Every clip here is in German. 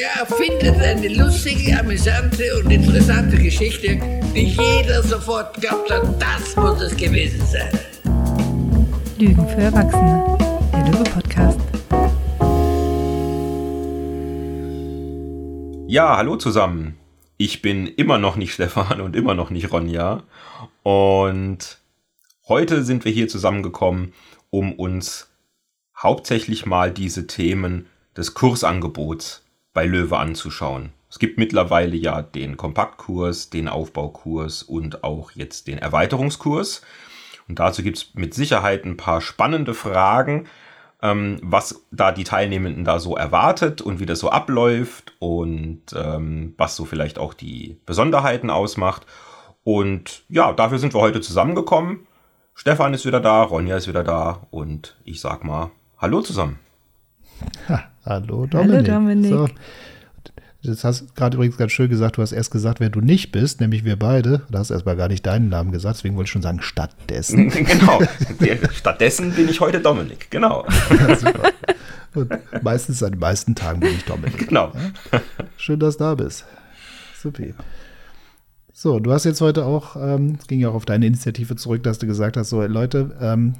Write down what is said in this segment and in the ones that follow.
Der erfindet eine lustige, amüsante und interessante Geschichte, die jeder sofort glaubt hat, das muss es gewesen sein. Lügen für Erwachsene, der Löwe-Podcast. Ja, hallo zusammen. Ich bin immer noch nicht Stefan und immer noch nicht Ronja. Und heute sind wir hier zusammengekommen, um uns hauptsächlich mal diese Themen des Kursangebots bei Löwe anzuschauen. Es gibt mittlerweile ja den Kompaktkurs, den Aufbaukurs und auch jetzt den Erweiterungskurs. Und dazu gibt es mit Sicherheit ein paar spannende Fragen, ähm, was da die Teilnehmenden da so erwartet und wie das so abläuft und ähm, was so vielleicht auch die Besonderheiten ausmacht. Und ja, dafür sind wir heute zusammengekommen. Stefan ist wieder da, Ronja ist wieder da und ich sag mal Hallo zusammen. Ha, hallo Dominik. Hallo Dominik. So. Das hast du gerade übrigens ganz schön gesagt. Du hast erst gesagt, wer du nicht bist, nämlich wir beide. Da hast du erstmal gar nicht deinen Namen gesagt, deswegen wollte ich schon sagen, stattdessen. genau. stattdessen bin ich heute Dominik, genau. Ja, super. Und meistens an den meisten Tagen bin ich Dominik. Genau. Ja? Schön, dass du da bist. Super. So, du hast jetzt heute auch, ähm, es ging ja auch auf deine Initiative zurück, dass du gesagt hast, so Leute, ähm,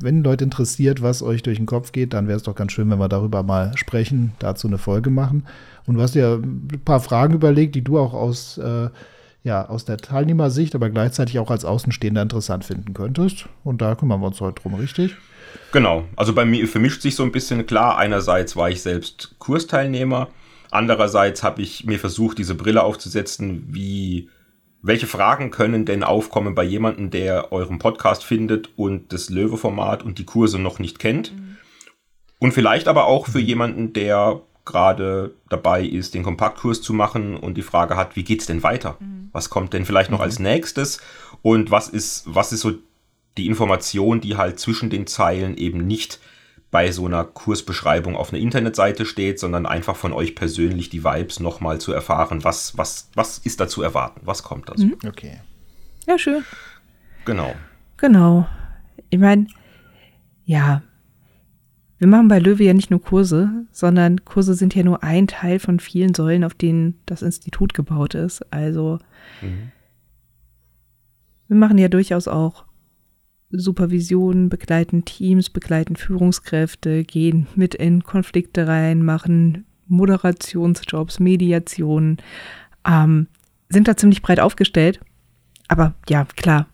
wenn Leute interessiert, was euch durch den Kopf geht, dann wäre es doch ganz schön, wenn wir darüber mal sprechen, dazu eine Folge machen. Und du hast dir ein paar Fragen überlegt, die du auch aus, äh, ja, aus der Teilnehmersicht, aber gleichzeitig auch als Außenstehender interessant finden könntest. Und da kümmern wir uns heute drum, richtig? Genau. Also bei mir vermischt sich so ein bisschen klar. Einerseits war ich selbst Kursteilnehmer. Andererseits habe ich mir versucht, diese Brille aufzusetzen, wie welche Fragen können denn aufkommen bei jemandem, der euren Podcast findet und das Löwe-Format und die Kurse noch nicht kennt? Mhm. Und vielleicht aber auch für jemanden, der gerade dabei ist, den Kompaktkurs zu machen und die Frage hat, wie geht's denn weiter? Mhm. Was kommt denn vielleicht noch mhm. als nächstes? Und was ist, was ist so die Information, die halt zwischen den Zeilen eben nicht bei so einer Kursbeschreibung auf einer Internetseite steht, sondern einfach von euch persönlich die Vibes nochmal zu erfahren, was, was, was ist da zu erwarten, was kommt da so. Mhm. Okay. Ja, schön. Genau. Genau. Ich meine, ja, wir machen bei Löwe ja nicht nur Kurse, sondern Kurse sind ja nur ein Teil von vielen Säulen, auf denen das Institut gebaut ist. Also mhm. wir machen ja durchaus auch Supervision, begleiten Teams, begleiten Führungskräfte, gehen mit in Konflikte rein, machen Moderationsjobs, Mediationen, ähm, sind da ziemlich breit aufgestellt. Aber ja, klar.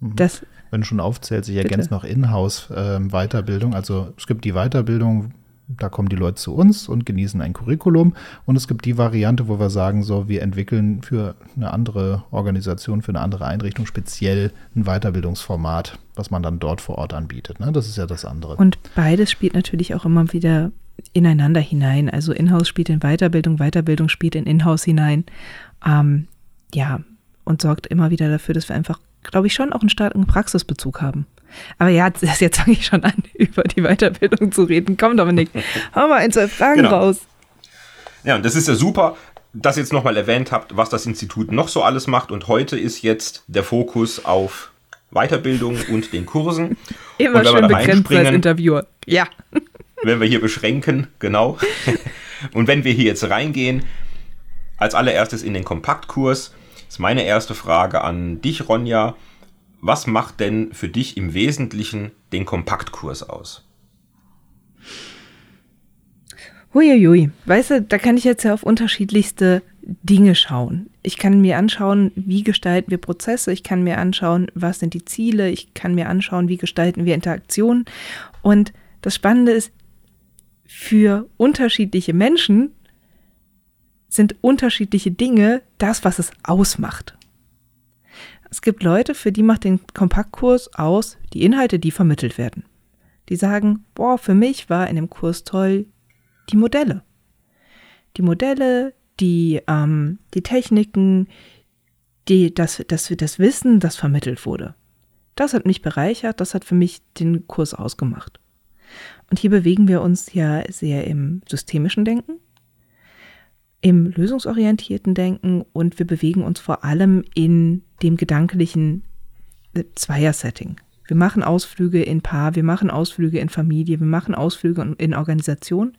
Mhm. Das, Wenn du schon aufzählst, ich ergänze noch Inhouse-Weiterbildung. Ähm, also es gibt die Weiterbildung, da kommen die Leute zu uns und genießen ein Curriculum. Und es gibt die Variante, wo wir sagen, so, wir entwickeln für eine andere Organisation, für eine andere Einrichtung speziell ein Weiterbildungsformat, was man dann dort vor Ort anbietet. Ne? Das ist ja das andere. Und beides spielt natürlich auch immer wieder ineinander hinein. Also Inhouse spielt in Weiterbildung, Weiterbildung spielt in Inhouse hinein. Ähm, ja, und sorgt immer wieder dafür, dass wir einfach, glaube ich, schon auch einen starken Praxisbezug haben. Aber ja, jetzt fange ich schon an, über die Weiterbildung zu reden. Komm, Dominik, hau mal ein, zwei Fragen genau. raus. Ja, und das ist ja super, dass ihr jetzt nochmal erwähnt habt, was das Institut noch so alles macht. Und heute ist jetzt der Fokus auf Weiterbildung und den Kursen. Immer und schön begrenzt als Interviewer. Ja. Wenn wir hier beschränken, genau. Und wenn wir hier jetzt reingehen, als allererstes in den Kompaktkurs, ist meine erste Frage an dich, Ronja was macht denn für dich im Wesentlichen den Kompaktkurs aus? Huiuiui, weißt du, da kann ich jetzt ja auf unterschiedlichste Dinge schauen. Ich kann mir anschauen, wie gestalten wir Prozesse, ich kann mir anschauen, was sind die Ziele, ich kann mir anschauen, wie gestalten wir Interaktionen. Und das Spannende ist, für unterschiedliche Menschen sind unterschiedliche Dinge das, was es ausmacht. Es gibt Leute, für die macht den Kompaktkurs aus die Inhalte, die vermittelt werden. Die sagen, boah, für mich war in dem Kurs toll die Modelle. Die Modelle, die, ähm, die Techniken, die, das, das, das Wissen, das vermittelt wurde. Das hat mich bereichert, das hat für mich den Kurs ausgemacht. Und hier bewegen wir uns ja sehr im systemischen Denken im lösungsorientierten Denken und wir bewegen uns vor allem in dem gedanklichen äh, Zweier-Setting. Wir machen Ausflüge in Paar, wir machen Ausflüge in Familie, wir machen Ausflüge in Organisation.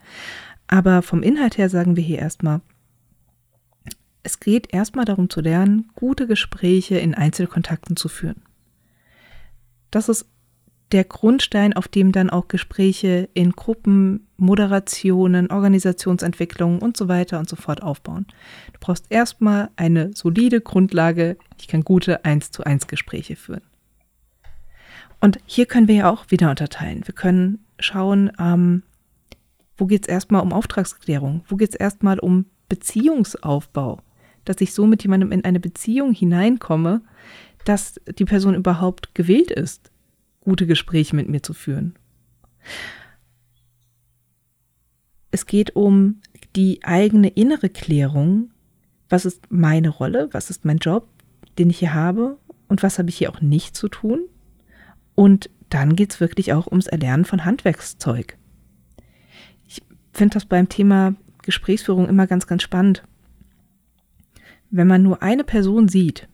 Aber vom Inhalt her sagen wir hier erstmal, es geht erstmal darum zu lernen, gute Gespräche in Einzelkontakten zu führen. Das ist der Grundstein, auf dem dann auch Gespräche in Gruppen, Moderationen, Organisationsentwicklungen und so weiter und so fort aufbauen. Du brauchst erstmal eine solide Grundlage, die kann gute 1 zu 1 Gespräche führen. Und hier können wir ja auch wieder unterteilen. Wir können schauen, ähm, wo geht es erstmal um Auftragsklärung, wo geht es erstmal um Beziehungsaufbau, dass ich so mit jemandem in eine Beziehung hineinkomme, dass die Person überhaupt gewillt ist, gute Gespräche mit mir zu führen. Es geht um die eigene innere Klärung. Was ist meine Rolle? Was ist mein Job, den ich hier habe? Und was habe ich hier auch nicht zu tun? Und dann geht es wirklich auch ums Erlernen von Handwerkszeug. Ich finde das beim Thema Gesprächsführung immer ganz, ganz spannend. Wenn man nur eine Person sieht,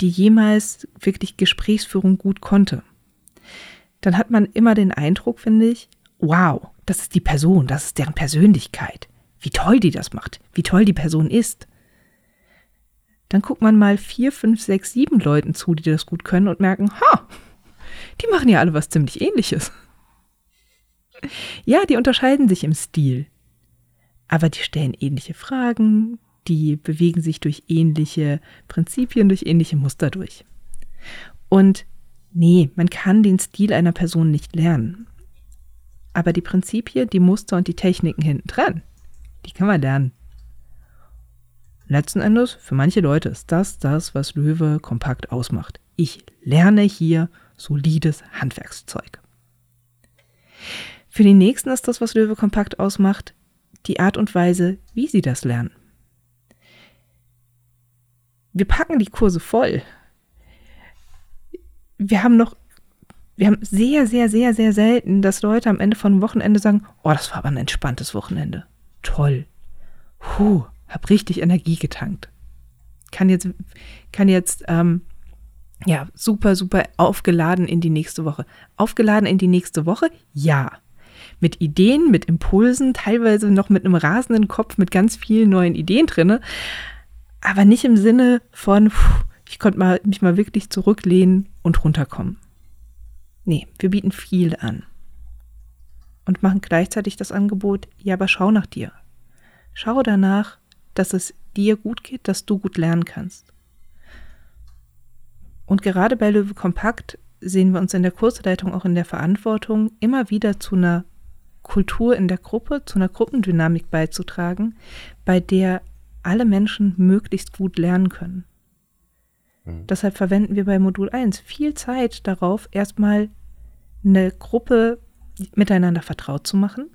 die jemals wirklich Gesprächsführung gut konnte, dann hat man immer den Eindruck, finde ich, wow, das ist die Person, das ist deren Persönlichkeit. Wie toll die das macht, wie toll die Person ist. Dann guckt man mal vier, fünf, sechs, sieben Leuten zu, die das gut können und merken, ha, die machen ja alle was ziemlich ähnliches. Ja, die unterscheiden sich im Stil. Aber die stellen ähnliche Fragen, die bewegen sich durch ähnliche Prinzipien, durch ähnliche Muster durch. Und nee, man kann den Stil einer Person nicht lernen. Aber die Prinzipien, die Muster und die Techniken hinten dran, die kann man lernen. Letzten Endes, für manche Leute ist das das, was Löwe kompakt ausmacht. Ich lerne hier solides Handwerkszeug. Für die nächsten ist das, was Löwe kompakt ausmacht, die Art und Weise, wie sie das lernen. Wir packen die Kurse voll. Wir haben noch, wir haben sehr, sehr, sehr, sehr selten, dass Leute am Ende von einem Wochenende sagen, oh, das war aber ein entspanntes Wochenende. Toll. Puh, hab richtig Energie getankt. Kann jetzt, kann jetzt ähm, ja, super, super aufgeladen in die nächste Woche. Aufgeladen in die nächste Woche? Ja. Mit Ideen, mit Impulsen, teilweise noch mit einem rasenden Kopf, mit ganz vielen neuen Ideen drinne. Aber nicht im Sinne von, pff, ich konnte mal, mich mal wirklich zurücklehnen und runterkommen. Nee, wir bieten viel an. Und machen gleichzeitig das Angebot, ja, aber schau nach dir. Schau danach, dass es dir gut geht, dass du gut lernen kannst. Und gerade bei Löwe Kompakt sehen wir uns in der Kursleitung auch in der Verantwortung, immer wieder zu einer Kultur in der Gruppe, zu einer Gruppendynamik beizutragen, bei der alle Menschen möglichst gut lernen können. Mhm. Deshalb verwenden wir bei Modul 1 viel Zeit darauf, erstmal eine Gruppe miteinander vertraut zu machen.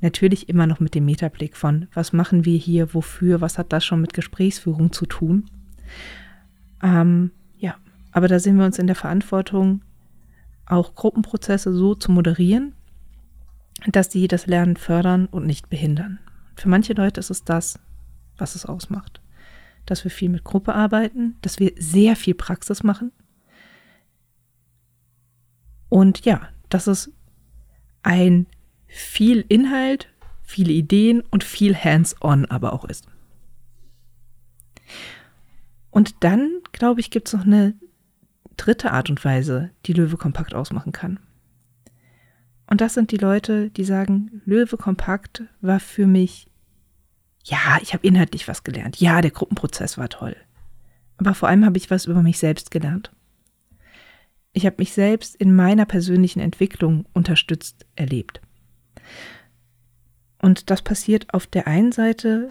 Natürlich immer noch mit dem Metablick von, was machen wir hier, wofür, was hat das schon mit Gesprächsführung zu tun. Ähm, ja, aber da sehen wir uns in der Verantwortung, auch Gruppenprozesse so zu moderieren, dass sie das Lernen fördern und nicht behindern. Für manche Leute ist es das, was es ausmacht. Dass wir viel mit Gruppe arbeiten, dass wir sehr viel Praxis machen. Und ja, dass es ein viel Inhalt, viele Ideen und viel Hands-on aber auch ist. Und dann, glaube ich, gibt es noch eine dritte Art und Weise, die Löwe kompakt ausmachen kann. Und das sind die Leute, die sagen, Löwe kompakt war für mich, ja, ich habe inhaltlich was gelernt. Ja, der Gruppenprozess war toll. Aber vor allem habe ich was über mich selbst gelernt. Ich habe mich selbst in meiner persönlichen Entwicklung unterstützt erlebt. Und das passiert auf der einen Seite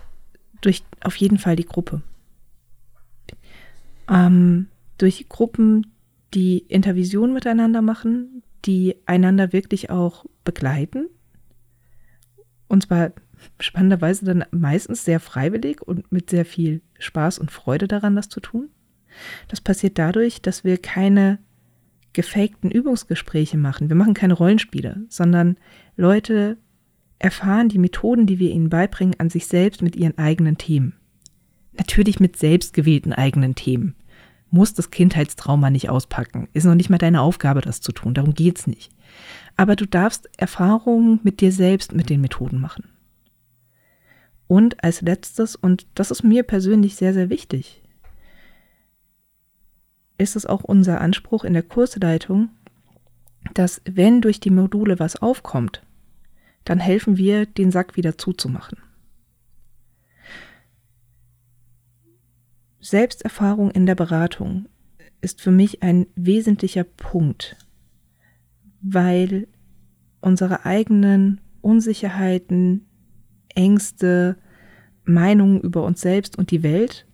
durch auf jeden Fall die Gruppe ähm, durch Gruppen, die Intervision miteinander machen, die einander wirklich auch begleiten. Und zwar spannenderweise dann meistens sehr freiwillig und mit sehr viel Spaß und Freude daran, das zu tun. Das passiert dadurch, dass wir keine gefakten Übungsgespräche machen. Wir machen keine Rollenspiele, sondern Leute erfahren die Methoden, die wir ihnen beibringen, an sich selbst mit ihren eigenen Themen. Natürlich mit selbstgewählten eigenen Themen. Muss das Kindheitstrauma nicht auspacken. Ist noch nicht mal deine Aufgabe, das zu tun. Darum geht's nicht. Aber du darfst Erfahrungen mit dir selbst mit den Methoden machen. Und als letztes, und das ist mir persönlich sehr, sehr wichtig, ist es auch unser Anspruch in der Kursleitung, dass wenn durch die Module was aufkommt, dann helfen wir, den Sack wieder zuzumachen. Selbsterfahrung in der Beratung ist für mich ein wesentlicher Punkt, weil unsere eigenen Unsicherheiten, Ängste, Meinungen über uns selbst und die Welt,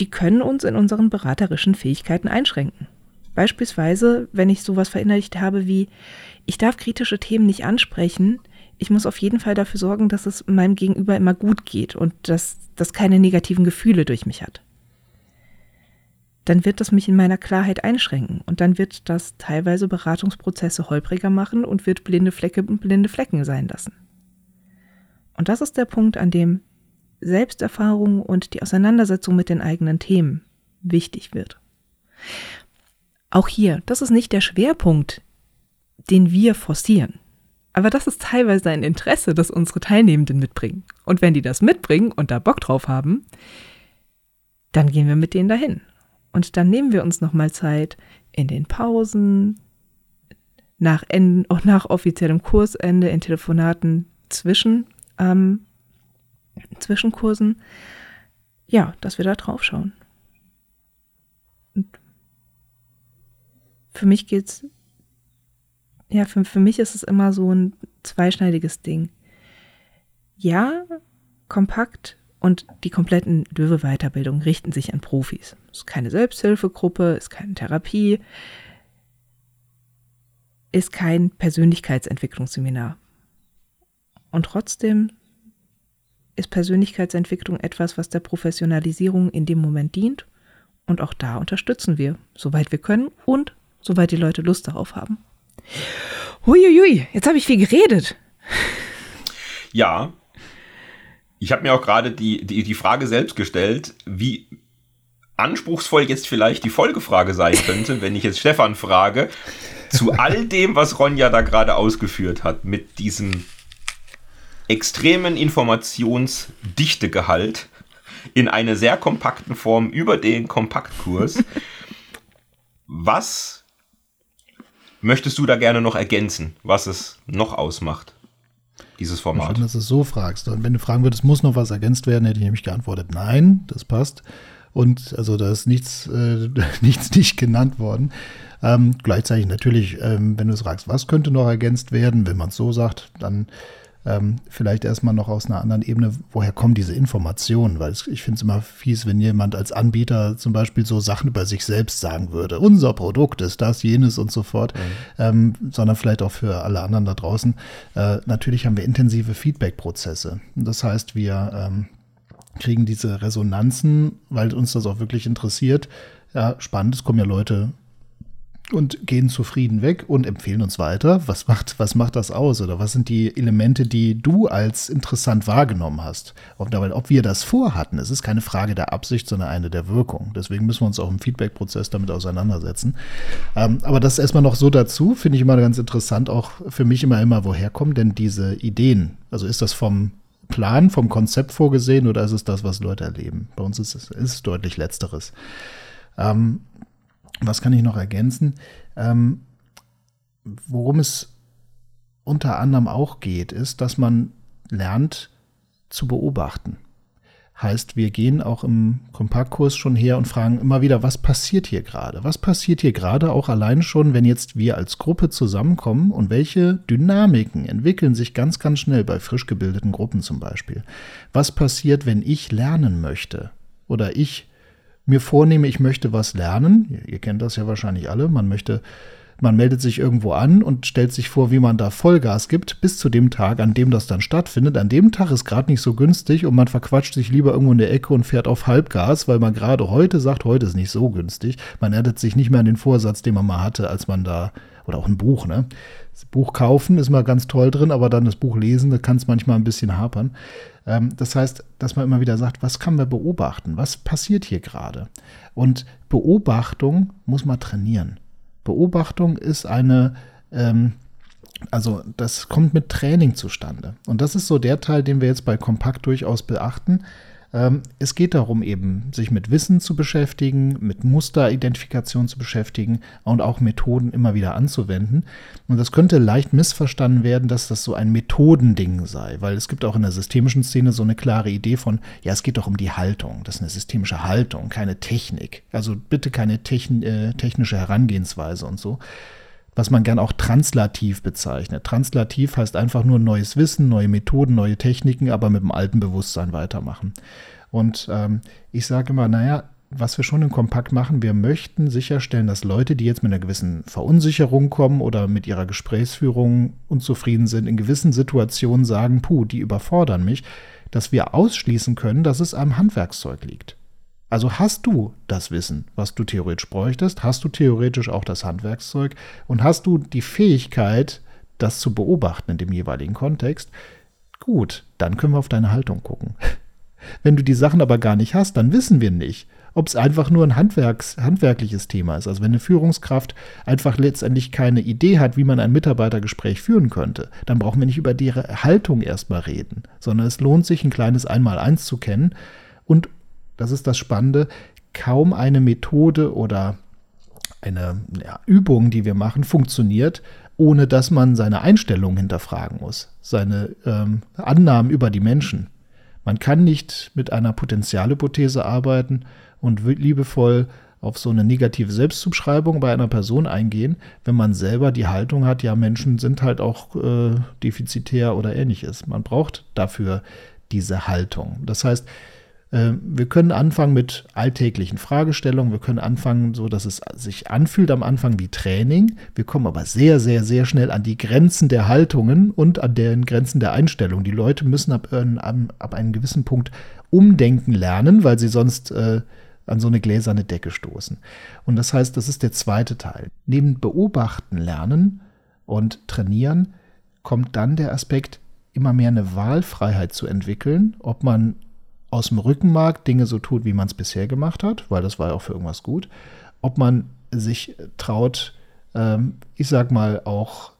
die können uns in unseren beraterischen Fähigkeiten einschränken. Beispielsweise, wenn ich sowas verinnerlicht habe wie, ich darf kritische Themen nicht ansprechen, ich muss auf jeden Fall dafür sorgen, dass es meinem Gegenüber immer gut geht und dass das keine negativen Gefühle durch mich hat. Dann wird das mich in meiner Klarheit einschränken und dann wird das teilweise Beratungsprozesse holpriger machen und wird blinde Flecke blinde Flecken sein lassen. Und das ist der Punkt, an dem Selbsterfahrung und die Auseinandersetzung mit den eigenen Themen wichtig wird. Auch hier, das ist nicht der Schwerpunkt, den wir forcieren. Aber das ist teilweise ein Interesse, das unsere Teilnehmenden mitbringen. Und wenn die das mitbringen und da Bock drauf haben, dann gehen wir mit denen dahin. Und dann nehmen wir uns nochmal Zeit in den Pausen, nach, Ende, auch nach offiziellem Kursende, in Telefonaten zwischen ähm, Zwischenkursen, ja, dass wir da drauf schauen. Und für mich geht's, ja, für, für mich ist es immer so ein zweischneidiges Ding. Ja, kompakt und die kompletten Löwe-Weiterbildungen richten sich an Profis. Ist keine Selbsthilfegruppe, ist keine Therapie, ist kein Persönlichkeitsentwicklungsseminar. Und trotzdem ist Persönlichkeitsentwicklung etwas, was der Professionalisierung in dem Moment dient. Und auch da unterstützen wir, soweit wir können und soweit die Leute Lust darauf haben. Huiuiui, jetzt habe ich viel geredet. Ja. Ich habe mir auch gerade die, die, die Frage selbst gestellt, wie anspruchsvoll jetzt vielleicht die Folgefrage sein könnte, wenn ich jetzt Stefan frage, zu all dem, was Ronja da gerade ausgeführt hat, mit diesem extremen Informationsdichtegehalt in einer sehr kompakten Form über den Kompaktkurs. Was möchtest du da gerne noch ergänzen, was es noch ausmacht, dieses Format? Schön, dass du es so fragst. Und wenn du fragen würdest, muss noch was ergänzt werden, hätte ich nämlich geantwortet, nein, das passt. Und also da ist nichts, äh, nichts nicht genannt worden. Ähm, gleichzeitig natürlich, ähm, wenn du fragst, was könnte noch ergänzt werden, wenn man es so sagt, dann ähm, vielleicht erstmal noch aus einer anderen Ebene, woher kommen diese Informationen? Weil ich finde es immer fies, wenn jemand als Anbieter zum Beispiel so Sachen über sich selbst sagen würde. Unser Produkt ist das, jenes und so fort, mhm. ähm, sondern vielleicht auch für alle anderen da draußen. Äh, natürlich haben wir intensive Feedback-Prozesse. Das heißt, wir ähm, kriegen diese Resonanzen, weil uns das auch wirklich interessiert. Ja, spannend, es kommen ja Leute und gehen zufrieden weg und empfehlen uns weiter. Was macht, was macht das aus? Oder was sind die Elemente, die du als interessant wahrgenommen hast? Ob, ob wir das vorhatten, es ist keine Frage der Absicht, sondern eine der Wirkung. Deswegen müssen wir uns auch im Feedback-Prozess damit auseinandersetzen. Ähm, aber das erstmal noch so dazu, finde ich immer ganz interessant, auch für mich immer, immer, woher kommen denn diese Ideen? Also ist das vom Plan, vom Konzept vorgesehen oder ist es das, was Leute erleben? Bei uns ist es ist deutlich Letzteres. Ähm, was kann ich noch ergänzen? Ähm, worum es unter anderem auch geht, ist, dass man lernt zu beobachten. Heißt, wir gehen auch im Kompaktkurs schon her und fragen immer wieder, was passiert hier gerade? Was passiert hier gerade auch allein schon, wenn jetzt wir als Gruppe zusammenkommen und welche Dynamiken entwickeln sich ganz, ganz schnell bei frisch gebildeten Gruppen zum Beispiel? Was passiert, wenn ich lernen möchte oder ich mir vornehme, ich möchte was lernen, ihr kennt das ja wahrscheinlich alle, man möchte, man meldet sich irgendwo an und stellt sich vor, wie man da Vollgas gibt, bis zu dem Tag, an dem das dann stattfindet. An dem Tag ist gerade nicht so günstig und man verquatscht sich lieber irgendwo in der Ecke und fährt auf Halbgas, weil man gerade heute sagt, heute ist nicht so günstig. Man erinnert sich nicht mehr an den Vorsatz, den man mal hatte, als man da, oder auch ein Buch, ne? Das Buch kaufen ist mal ganz toll drin, aber dann das Buch lesen, da kann es manchmal ein bisschen hapern. Ähm, das heißt, dass man immer wieder sagt, was kann man beobachten? Was passiert hier gerade? Und Beobachtung muss man trainieren. Beobachtung ist eine, ähm, also das kommt mit Training zustande. Und das ist so der Teil, den wir jetzt bei Kompakt durchaus beachten. Ähm, es geht darum, eben sich mit Wissen zu beschäftigen, mit Musteridentifikation zu beschäftigen und auch Methoden immer wieder anzuwenden. Und das könnte leicht missverstanden werden, dass das so ein Methodending sei, weil es gibt auch in der systemischen Szene so eine klare Idee von, ja, es geht doch um die Haltung. Das ist eine systemische Haltung, keine Technik. Also bitte keine techn äh, technische Herangehensweise und so was man gern auch translativ bezeichnet. Translativ heißt einfach nur neues Wissen, neue Methoden, neue Techniken, aber mit dem alten Bewusstsein weitermachen. Und ähm, ich sage immer, naja, was wir schon im Kompakt machen, wir möchten sicherstellen, dass Leute, die jetzt mit einer gewissen Verunsicherung kommen oder mit ihrer Gesprächsführung unzufrieden sind, in gewissen Situationen sagen, puh, die überfordern mich, dass wir ausschließen können, dass es am Handwerkszeug liegt. Also hast du das Wissen, was du theoretisch bräuchtest, hast du theoretisch auch das Handwerkszeug und hast du die Fähigkeit, das zu beobachten in dem jeweiligen Kontext, gut, dann können wir auf deine Haltung gucken. Wenn du die Sachen aber gar nicht hast, dann wissen wir nicht, ob es einfach nur ein Handwerks, handwerkliches Thema ist. Also wenn eine Führungskraft einfach letztendlich keine Idee hat, wie man ein Mitarbeitergespräch führen könnte, dann brauchen wir nicht über die Haltung erstmal reden, sondern es lohnt sich, ein kleines Einmaleins zu kennen und das ist das Spannende, kaum eine Methode oder eine ja, Übung, die wir machen, funktioniert, ohne dass man seine Einstellung hinterfragen muss, seine ähm, Annahmen über die Menschen. Man kann nicht mit einer Potenzialhypothese arbeiten und liebevoll auf so eine negative Selbstzuschreibung bei einer Person eingehen, wenn man selber die Haltung hat, ja, Menschen sind halt auch äh, defizitär oder ähnliches. Man braucht dafür diese Haltung. Das heißt, wir können anfangen mit alltäglichen Fragestellungen. Wir können anfangen, so dass es sich anfühlt am Anfang wie Training. Wir kommen aber sehr, sehr, sehr schnell an die Grenzen der Haltungen und an den Grenzen der Einstellung. Die Leute müssen ab, äh, ab einem gewissen Punkt umdenken lernen, weil sie sonst äh, an so eine gläserne Decke stoßen. Und das heißt, das ist der zweite Teil. Neben Beobachten lernen und trainieren kommt dann der Aspekt, immer mehr eine Wahlfreiheit zu entwickeln, ob man aus dem Rückenmark Dinge so tut, wie man es bisher gemacht hat, weil das war ja auch für irgendwas gut. Ob man sich traut, ähm, ich sag mal, auch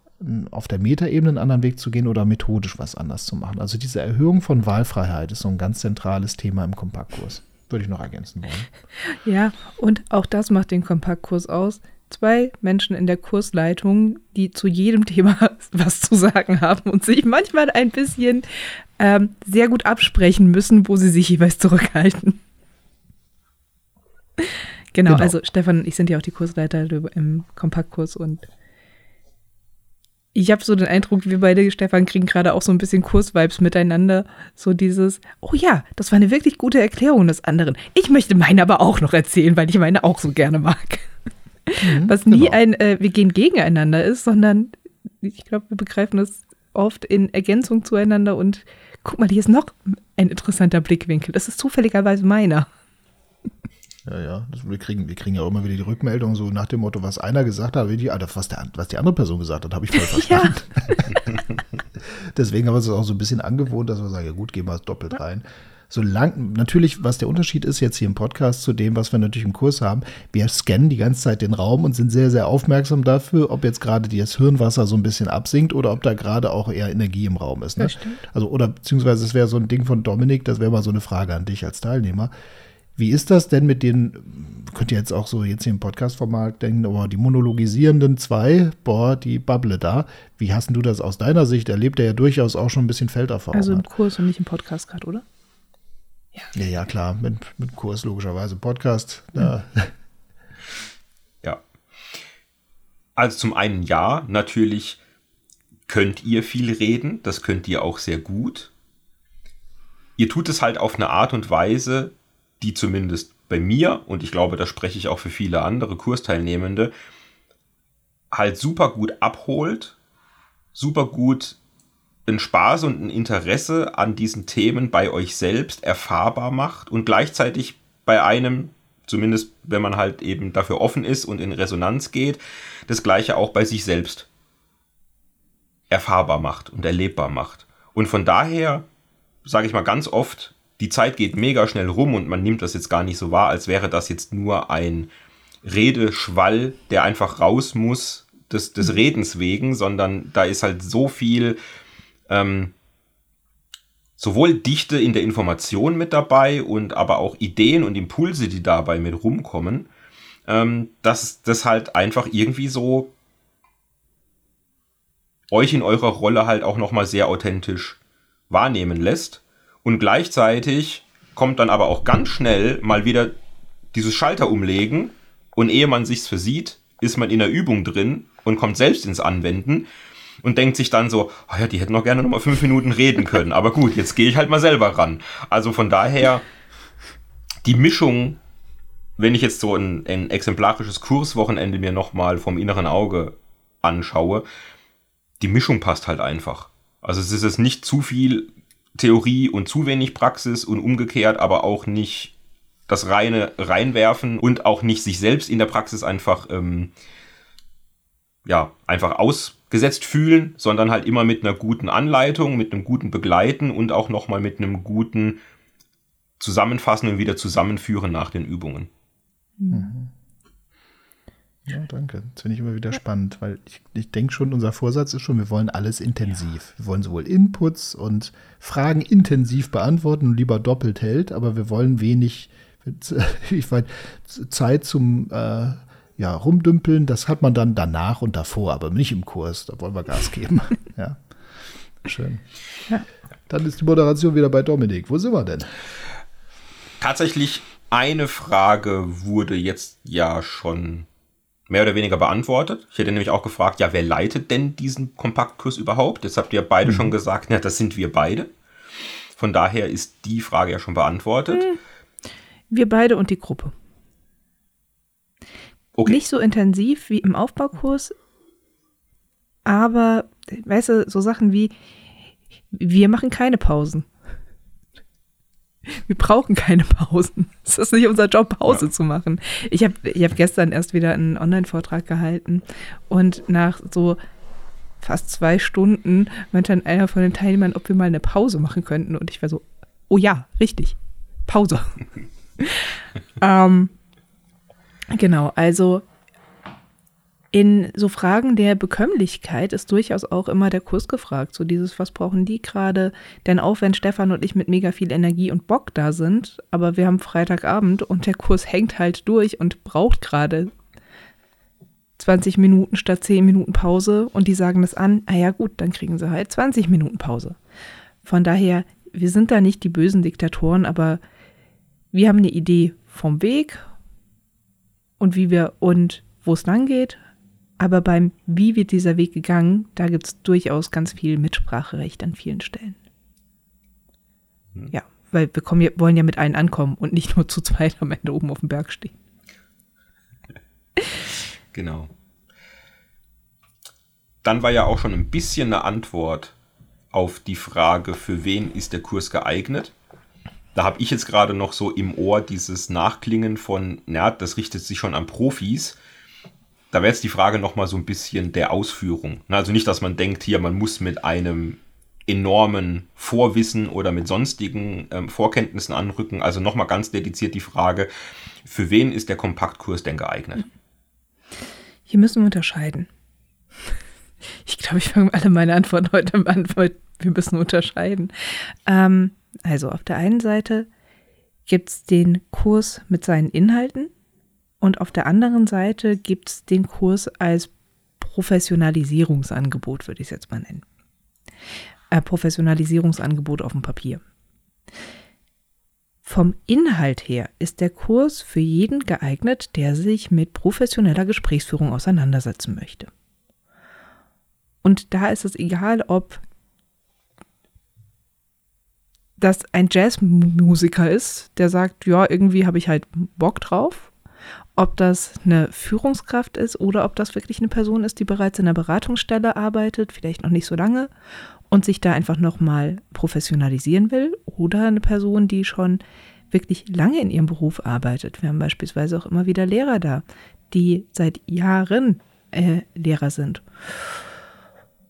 auf der Metaebene einen anderen Weg zu gehen oder methodisch was anders zu machen. Also diese Erhöhung von Wahlfreiheit ist so ein ganz zentrales Thema im Kompaktkurs. Würde ich noch ergänzen wollen. Ja, und auch das macht den Kompaktkurs aus. Zwei Menschen in der Kursleitung, die zu jedem Thema was zu sagen haben und sich manchmal ein bisschen ähm, sehr gut absprechen müssen, wo sie sich jeweils zurückhalten. Genau, genau, also Stefan und ich sind ja auch die Kursleiter im Kompaktkurs und ich habe so den Eindruck, wir beide, Stefan, kriegen gerade auch so ein bisschen Kursvibes miteinander. So dieses, oh ja, das war eine wirklich gute Erklärung des anderen. Ich möchte meine aber auch noch erzählen, weil ich meine auch so gerne mag. Mhm, Was nie genau. ein, äh, wir gehen gegeneinander ist, sondern ich glaube, wir begreifen das oft in Ergänzung zueinander und guck mal, hier ist noch ein interessanter Blickwinkel. Das ist zufälligerweise meiner. Ja, ja. Das, wir, kriegen, wir kriegen ja auch immer wieder die Rückmeldung so nach dem Motto, was einer gesagt hat, die, was, der, was die andere Person gesagt hat, habe ich voll verstanden. Deswegen haben wir es auch so ein bisschen angewohnt, dass wir sagen, ja gut, gehen wir doppelt rein solange, natürlich, was der Unterschied ist jetzt hier im Podcast zu dem, was wir natürlich im Kurs haben, wir scannen die ganze Zeit den Raum und sind sehr, sehr aufmerksam dafür, ob jetzt gerade das Hirnwasser so ein bisschen absinkt oder ob da gerade auch eher Energie im Raum ist. Ne? Also, oder beziehungsweise es wäre so ein Ding von Dominik, das wäre mal so eine Frage an dich als Teilnehmer. Wie ist das denn mit den, könnt ihr jetzt auch so jetzt hier im Podcast-Format denken, oh, die monologisierenden zwei, boah, die Bubble da. Wie hast du das aus deiner Sicht erlebt, der ja durchaus auch schon ein bisschen Felderfahrung Also im Kurs und nicht im Podcast gerade, oder? Ja, ja, klar, mit, mit Kurs logischerweise. Podcast. Da. Ja. Also zum einen ja, natürlich könnt ihr viel reden, das könnt ihr auch sehr gut. Ihr tut es halt auf eine Art und Weise, die zumindest bei mir, und ich glaube, da spreche ich auch für viele andere Kursteilnehmende, halt super gut abholt, super gut einen Spaß und ein Interesse an diesen Themen bei euch selbst erfahrbar macht und gleichzeitig bei einem, zumindest wenn man halt eben dafür offen ist und in Resonanz geht, das gleiche auch bei sich selbst erfahrbar macht und erlebbar macht. Und von daher, sage ich mal ganz oft, die Zeit geht mega schnell rum und man nimmt das jetzt gar nicht so wahr, als wäre das jetzt nur ein Redeschwall, der einfach raus muss des, des Redens wegen, sondern da ist halt so viel ähm, sowohl Dichte in der Information mit dabei und aber auch Ideen und Impulse, die dabei mit rumkommen, ähm, dass das halt einfach irgendwie so euch in eurer Rolle halt auch nochmal sehr authentisch wahrnehmen lässt. Und gleichzeitig kommt dann aber auch ganz schnell mal wieder dieses Schalter umlegen und ehe man sich's versieht, ist man in der Übung drin und kommt selbst ins Anwenden und denkt sich dann so, oh ja, die hätten noch gerne noch mal fünf Minuten reden können. Aber gut, jetzt gehe ich halt mal selber ran. Also von daher, die Mischung, wenn ich jetzt so ein, ein exemplarisches Kurswochenende mir noch mal vom inneren Auge anschaue, die Mischung passt halt einfach. Also es ist jetzt nicht zu viel Theorie und zu wenig Praxis und umgekehrt, aber auch nicht das reine reinwerfen und auch nicht sich selbst in der Praxis einfach ähm, ja einfach ausgesetzt fühlen, sondern halt immer mit einer guten Anleitung, mit einem guten Begleiten und auch noch mal mit einem guten Zusammenfassen und wieder Zusammenführen nach den Übungen. Mhm. Ja, danke. Das finde ich immer wieder spannend, weil ich, ich denke schon, unser Vorsatz ist schon, wir wollen alles intensiv. Ja. Wir wollen sowohl Inputs und Fragen intensiv beantworten und lieber doppelt hält, aber wir wollen wenig Zeit zum äh, ja, Rumdümpeln, das hat man dann danach und davor, aber nicht im Kurs. Da wollen wir Gas geben. ja. Schön. Ja. Dann ist die Moderation wieder bei Dominik. Wo sind wir denn? Tatsächlich eine Frage wurde jetzt ja schon mehr oder weniger beantwortet. Ich hätte nämlich auch gefragt, ja, wer leitet denn diesen Kompaktkurs überhaupt? Jetzt habt ihr beide mhm. schon gesagt, ja, das sind wir beide. Von daher ist die Frage ja schon beantwortet. Mhm. Wir beide und die Gruppe. Okay. Nicht so intensiv wie im Aufbaukurs, aber, weißt du, so Sachen wie, wir machen keine Pausen. Wir brauchen keine Pausen. Es ist nicht unser Job, Pause ja. zu machen. Ich habe ich hab gestern erst wieder einen Online-Vortrag gehalten und nach so fast zwei Stunden meinte dann einer von den Teilnehmern, ob wir mal eine Pause machen könnten. Und ich war so, oh ja, richtig, Pause. ähm, genau, also in so Fragen der Bekömmlichkeit ist durchaus auch immer der Kurs gefragt. So dieses, was brauchen die gerade? Denn auch wenn Stefan und ich mit mega viel Energie und Bock da sind, aber wir haben Freitagabend und der Kurs hängt halt durch und braucht gerade 20 Minuten statt 10 Minuten Pause und die sagen das an, ah ja gut, dann kriegen sie halt 20 Minuten Pause. Von daher, wir sind da nicht die bösen Diktatoren, aber wir haben eine Idee vom Weg und wie wir und wo es lang geht. Aber beim Wie wird dieser Weg gegangen, da gibt es durchaus ganz viel Mitspracherecht an vielen Stellen. Hm. Ja, weil wir kommen, wollen ja mit allen ankommen und nicht nur zu zweit am Ende oben auf dem Berg stehen. Genau. Dann war ja auch schon ein bisschen eine Antwort auf die Frage, für wen ist der Kurs geeignet. Da habe ich jetzt gerade noch so im Ohr dieses Nachklingen von, na, das richtet sich schon an Profis. Da wäre jetzt die Frage nochmal so ein bisschen der Ausführung. Also nicht, dass man denkt, hier, man muss mit einem enormen Vorwissen oder mit sonstigen ähm, Vorkenntnissen anrücken. Also nochmal ganz dediziert die Frage, für wen ist der Kompaktkurs denn geeignet? Hier müssen wir unterscheiden. Ich glaube, ich fange alle meine Antworten heute an, wir müssen unterscheiden. Ähm, also auf der einen Seite gibt es den Kurs mit seinen Inhalten und auf der anderen Seite gibt es den Kurs als Professionalisierungsangebot, würde ich es jetzt mal nennen. Äh, Professionalisierungsangebot auf dem Papier. Vom Inhalt her ist der Kurs für jeden geeignet, der sich mit professioneller Gesprächsführung auseinandersetzen möchte. Und da ist es egal, ob das ein Jazzmusiker ist, der sagt, ja, irgendwie habe ich halt Bock drauf. Ob das eine Führungskraft ist oder ob das wirklich eine Person ist, die bereits in einer Beratungsstelle arbeitet, vielleicht noch nicht so lange und sich da einfach nochmal professionalisieren will oder eine Person, die schon wirklich lange in ihrem Beruf arbeitet. Wir haben beispielsweise auch immer wieder Lehrer da, die seit Jahren äh, Lehrer sind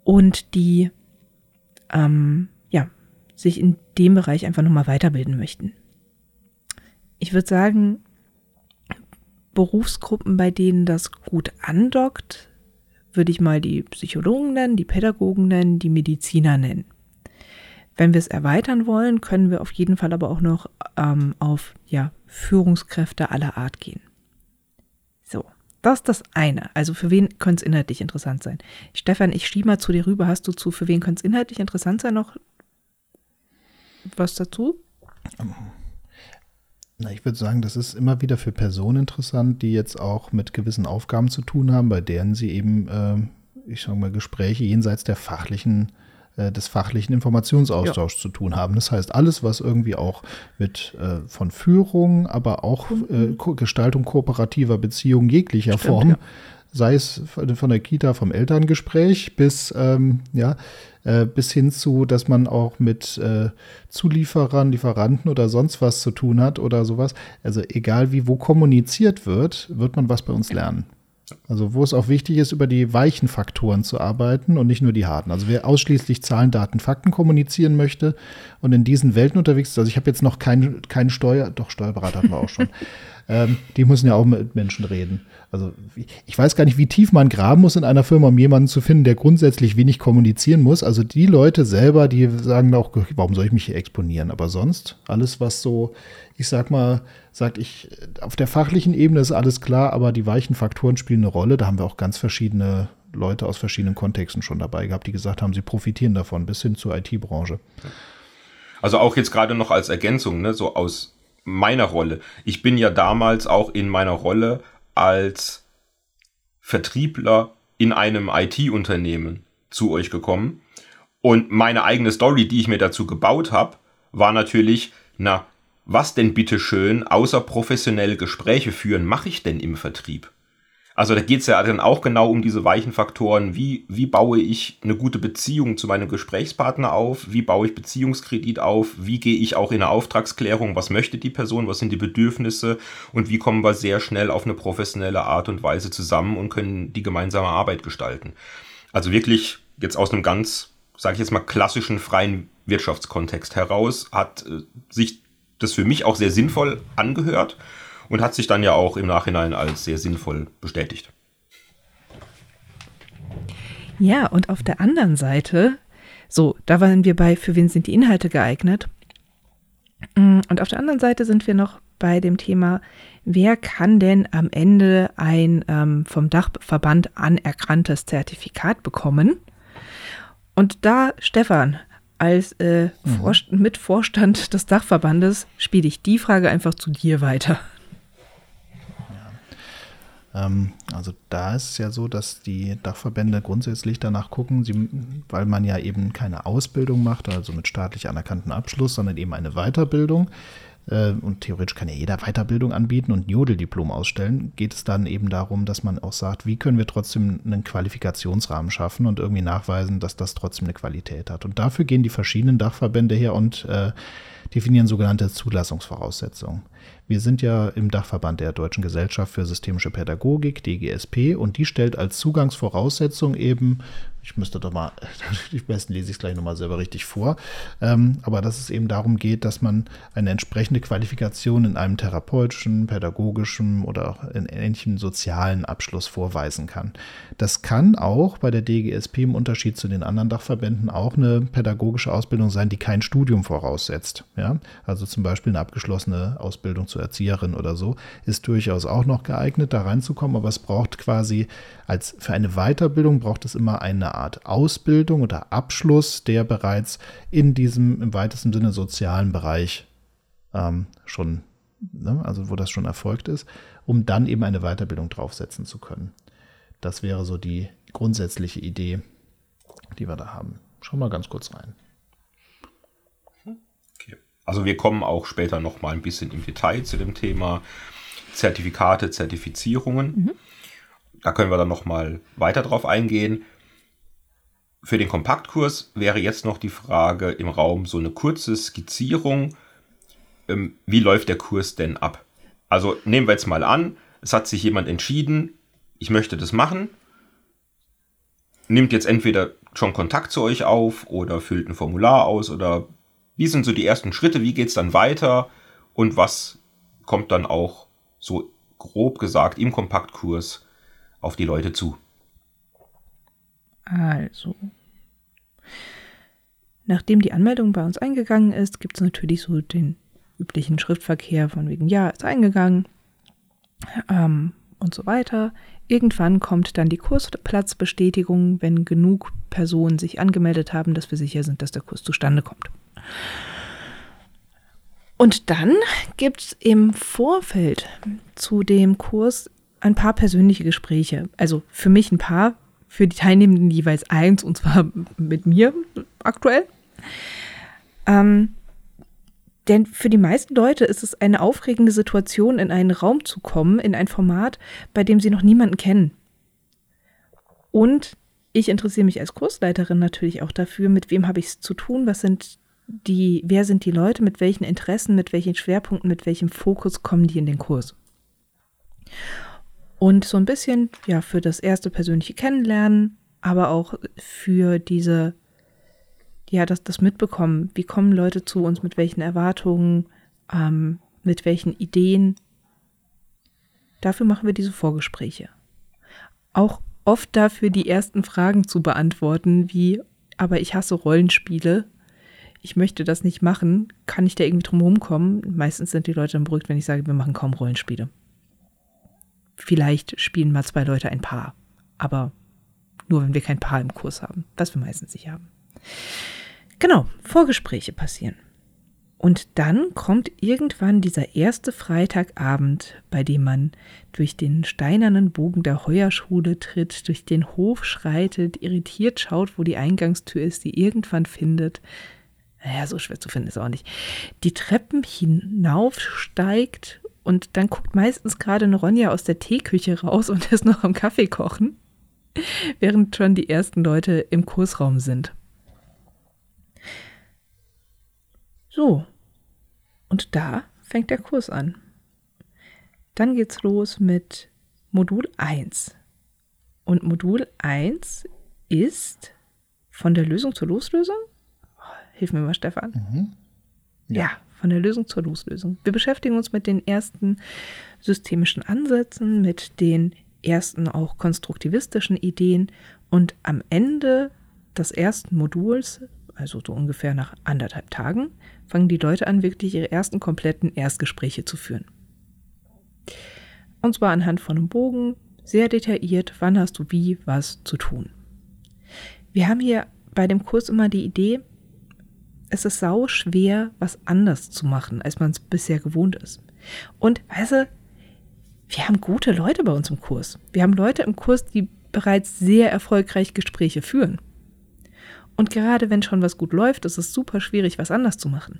und die ähm, sich in dem Bereich einfach nochmal weiterbilden möchten. Ich würde sagen, Berufsgruppen, bei denen das gut andockt, würde ich mal die Psychologen nennen, die Pädagogen nennen, die Mediziner nennen. Wenn wir es erweitern wollen, können wir auf jeden Fall aber auch noch ähm, auf ja, Führungskräfte aller Art gehen. So, das ist das eine. Also für wen könnte es inhaltlich interessant sein? Stefan, ich schiebe mal zu dir rüber. Hast du zu, für wen könnte es inhaltlich interessant sein, noch was dazu? Na, ich würde sagen, das ist immer wieder für Personen interessant, die jetzt auch mit gewissen Aufgaben zu tun haben, bei denen sie eben, äh, ich sage mal, Gespräche jenseits der fachlichen äh, des fachlichen Informationsaustauschs ja. zu tun haben. Das heißt, alles, was irgendwie auch mit äh, von Führung, aber auch äh, Gestaltung kooperativer Beziehungen jeglicher Stimmt, Form, ja. Sei es von der Kita, vom Elterngespräch bis, ähm, ja, äh, bis hin zu, dass man auch mit äh, Zulieferern, Lieferanten oder sonst was zu tun hat oder sowas. Also egal wie wo kommuniziert wird, wird man was bei uns lernen. Also wo es auch wichtig ist, über die weichen Faktoren zu arbeiten und nicht nur die harten. Also wer ausschließlich Zahlen, Daten, Fakten kommunizieren möchte und in diesen Welten unterwegs ist, also ich habe jetzt noch keinen kein Steuer, doch Steuerberater hatten wir auch schon. ähm, die müssen ja auch mit Menschen reden. Also ich weiß gar nicht, wie tief man graben muss in einer Firma, um jemanden zu finden, der grundsätzlich wenig kommunizieren muss. Also die Leute selber, die sagen auch, warum soll ich mich hier exponieren? Aber sonst alles, was so, ich sag mal, sagt ich, auf der fachlichen Ebene ist alles klar, aber die weichen Faktoren spielen eine Rolle. Da haben wir auch ganz verschiedene Leute aus verschiedenen Kontexten schon dabei gehabt, die gesagt haben, sie profitieren davon, bis hin zur IT-Branche. Also auch jetzt gerade noch als Ergänzung, ne, so aus meiner Rolle. Ich bin ja damals auch in meiner Rolle als Vertriebler in einem IT-Unternehmen zu euch gekommen. Und meine eigene Story, die ich mir dazu gebaut habe, war natürlich, na, was denn bitte schön außer professionelle Gespräche führen mache ich denn im Vertrieb? Also da geht es ja dann auch genau um diese weichen Faktoren. Wie, wie baue ich eine gute Beziehung zu meinem Gesprächspartner auf? Wie baue ich Beziehungskredit auf? Wie gehe ich auch in eine Auftragsklärung? Was möchte die Person? Was sind die Bedürfnisse? Und wie kommen wir sehr schnell auf eine professionelle Art und Weise zusammen und können die gemeinsame Arbeit gestalten? Also wirklich jetzt aus einem ganz, sage ich jetzt mal, klassischen freien Wirtschaftskontext heraus hat äh, sich das für mich auch sehr sinnvoll angehört und hat sich dann ja auch im Nachhinein als sehr sinnvoll bestätigt. Ja, und auf der anderen Seite, so, da waren wir bei, für wen sind die Inhalte geeignet? Mm, und auf der anderen Seite sind wir noch bei dem Thema, wer kann denn am Ende ein ähm, vom Dachverband anerkanntes Zertifikat bekommen? Und da, Stefan, als äh, mhm. Mitvorstand des Dachverbandes spiele ich die Frage einfach zu dir weiter. Ähm, also da ist es ja so, dass die Dachverbände grundsätzlich danach gucken, sie, weil man ja eben keine Ausbildung macht, also mit staatlich anerkannten Abschluss, sondern eben eine Weiterbildung. Äh, und theoretisch kann ja jeder Weiterbildung anbieten und ein Jodeldiplom ausstellen. Geht es dann eben darum, dass man auch sagt, wie können wir trotzdem einen Qualifikationsrahmen schaffen und irgendwie nachweisen, dass das trotzdem eine Qualität hat. Und dafür gehen die verschiedenen Dachverbände her und äh, definieren sogenannte Zulassungsvoraussetzungen. Wir sind ja im Dachverband der Deutschen Gesellschaft für Systemische Pädagogik, DGSP, und die stellt als Zugangsvoraussetzung eben ich müsste doch mal, am besten lese ich es gleich nochmal selber richtig vor, ähm, aber dass es eben darum geht, dass man eine entsprechende Qualifikation in einem therapeutischen, pädagogischen oder in ähnlichem sozialen Abschluss vorweisen kann. Das kann auch bei der DGSP im Unterschied zu den anderen Dachverbänden auch eine pädagogische Ausbildung sein, die kein Studium voraussetzt. Ja? Also zum Beispiel eine abgeschlossene Ausbildung zur Erzieherin oder so ist durchaus auch noch geeignet, da reinzukommen, aber es braucht quasi als für eine Weiterbildung braucht es immer eine Art Ausbildung oder Abschluss, der bereits in diesem im weitesten Sinne sozialen Bereich ähm, schon, ne, also wo das schon erfolgt ist, um dann eben eine Weiterbildung draufsetzen zu können. Das wäre so die grundsätzliche Idee, die wir da haben. Schau mal ganz kurz rein. Okay. Also wir kommen auch später noch mal ein bisschen im Detail zu dem Thema Zertifikate, Zertifizierungen. Mhm. Da können wir dann noch mal weiter drauf eingehen. Für den Kompaktkurs wäre jetzt noch die Frage im Raum so eine kurze Skizzierung. Ähm, wie läuft der Kurs denn ab? Also nehmen wir jetzt mal an, es hat sich jemand entschieden, ich möchte das machen, nimmt jetzt entweder schon Kontakt zu euch auf oder füllt ein Formular aus oder wie sind so die ersten Schritte, wie geht es dann weiter und was kommt dann auch so grob gesagt im Kompaktkurs auf die Leute zu? Also, nachdem die Anmeldung bei uns eingegangen ist, gibt es natürlich so den üblichen Schriftverkehr von wegen, ja, ist eingegangen ähm, und so weiter. Irgendwann kommt dann die Kursplatzbestätigung, wenn genug Personen sich angemeldet haben, dass wir sicher sind, dass der Kurs zustande kommt. Und dann gibt es im Vorfeld zu dem Kurs ein paar persönliche Gespräche. Also für mich ein paar, für die Teilnehmenden jeweils eins, und zwar mit mir aktuell. Ähm, denn für die meisten Leute ist es eine aufregende Situation, in einen Raum zu kommen, in ein Format, bei dem sie noch niemanden kennen. Und ich interessiere mich als Kursleiterin natürlich auch dafür, mit wem habe ich es zu tun, was sind die, wer sind die Leute, mit welchen Interessen, mit welchen Schwerpunkten, mit welchem Fokus kommen die in den Kurs. Und so ein bisschen, ja, für das erste persönliche Kennenlernen, aber auch für diese ja, das, das mitbekommen. Wie kommen Leute zu uns, mit welchen Erwartungen, ähm, mit welchen Ideen. Dafür machen wir diese Vorgespräche. Auch oft dafür, die ersten Fragen zu beantworten, wie, aber ich hasse Rollenspiele. Ich möchte das nicht machen. Kann ich da irgendwie drum rumkommen? Meistens sind die Leute dann beruhigt, wenn ich sage, wir machen kaum Rollenspiele. Vielleicht spielen mal zwei Leute ein Paar. Aber nur, wenn wir kein Paar im Kurs haben, was wir meistens nicht haben. Genau, Vorgespräche passieren. Und dann kommt irgendwann dieser erste Freitagabend, bei dem man durch den steinernen Bogen der Heuerschule tritt, durch den Hof schreitet, irritiert schaut, wo die Eingangstür ist, die irgendwann findet. Naja, so schwer zu finden ist auch nicht. Die Treppen hinaufsteigt und dann guckt meistens gerade eine Ronja aus der Teeküche raus und ist noch am Kaffee kochen, während schon die ersten Leute im Kursraum sind. So. Und da fängt der Kurs an. Dann geht's los mit Modul 1. Und Modul 1 ist von der Lösung zur Loslösung. Hilf mir mal, Stefan. Mhm. Ja. ja, von der Lösung zur Loslösung. Wir beschäftigen uns mit den ersten systemischen Ansätzen, mit den ersten auch konstruktivistischen Ideen und am Ende des ersten Moduls, also so ungefähr nach anderthalb Tagen, fangen die Leute an, wirklich ihre ersten kompletten Erstgespräche zu führen. Und zwar anhand von einem Bogen, sehr detailliert, wann hast du wie was zu tun. Wir haben hier bei dem Kurs immer die Idee, es ist sau schwer, was anders zu machen, als man es bisher gewohnt ist. Und weißt du, wir haben gute Leute bei uns im Kurs. Wir haben Leute im Kurs, die bereits sehr erfolgreich Gespräche führen. Und gerade wenn schon was gut läuft, ist es super schwierig, was anders zu machen.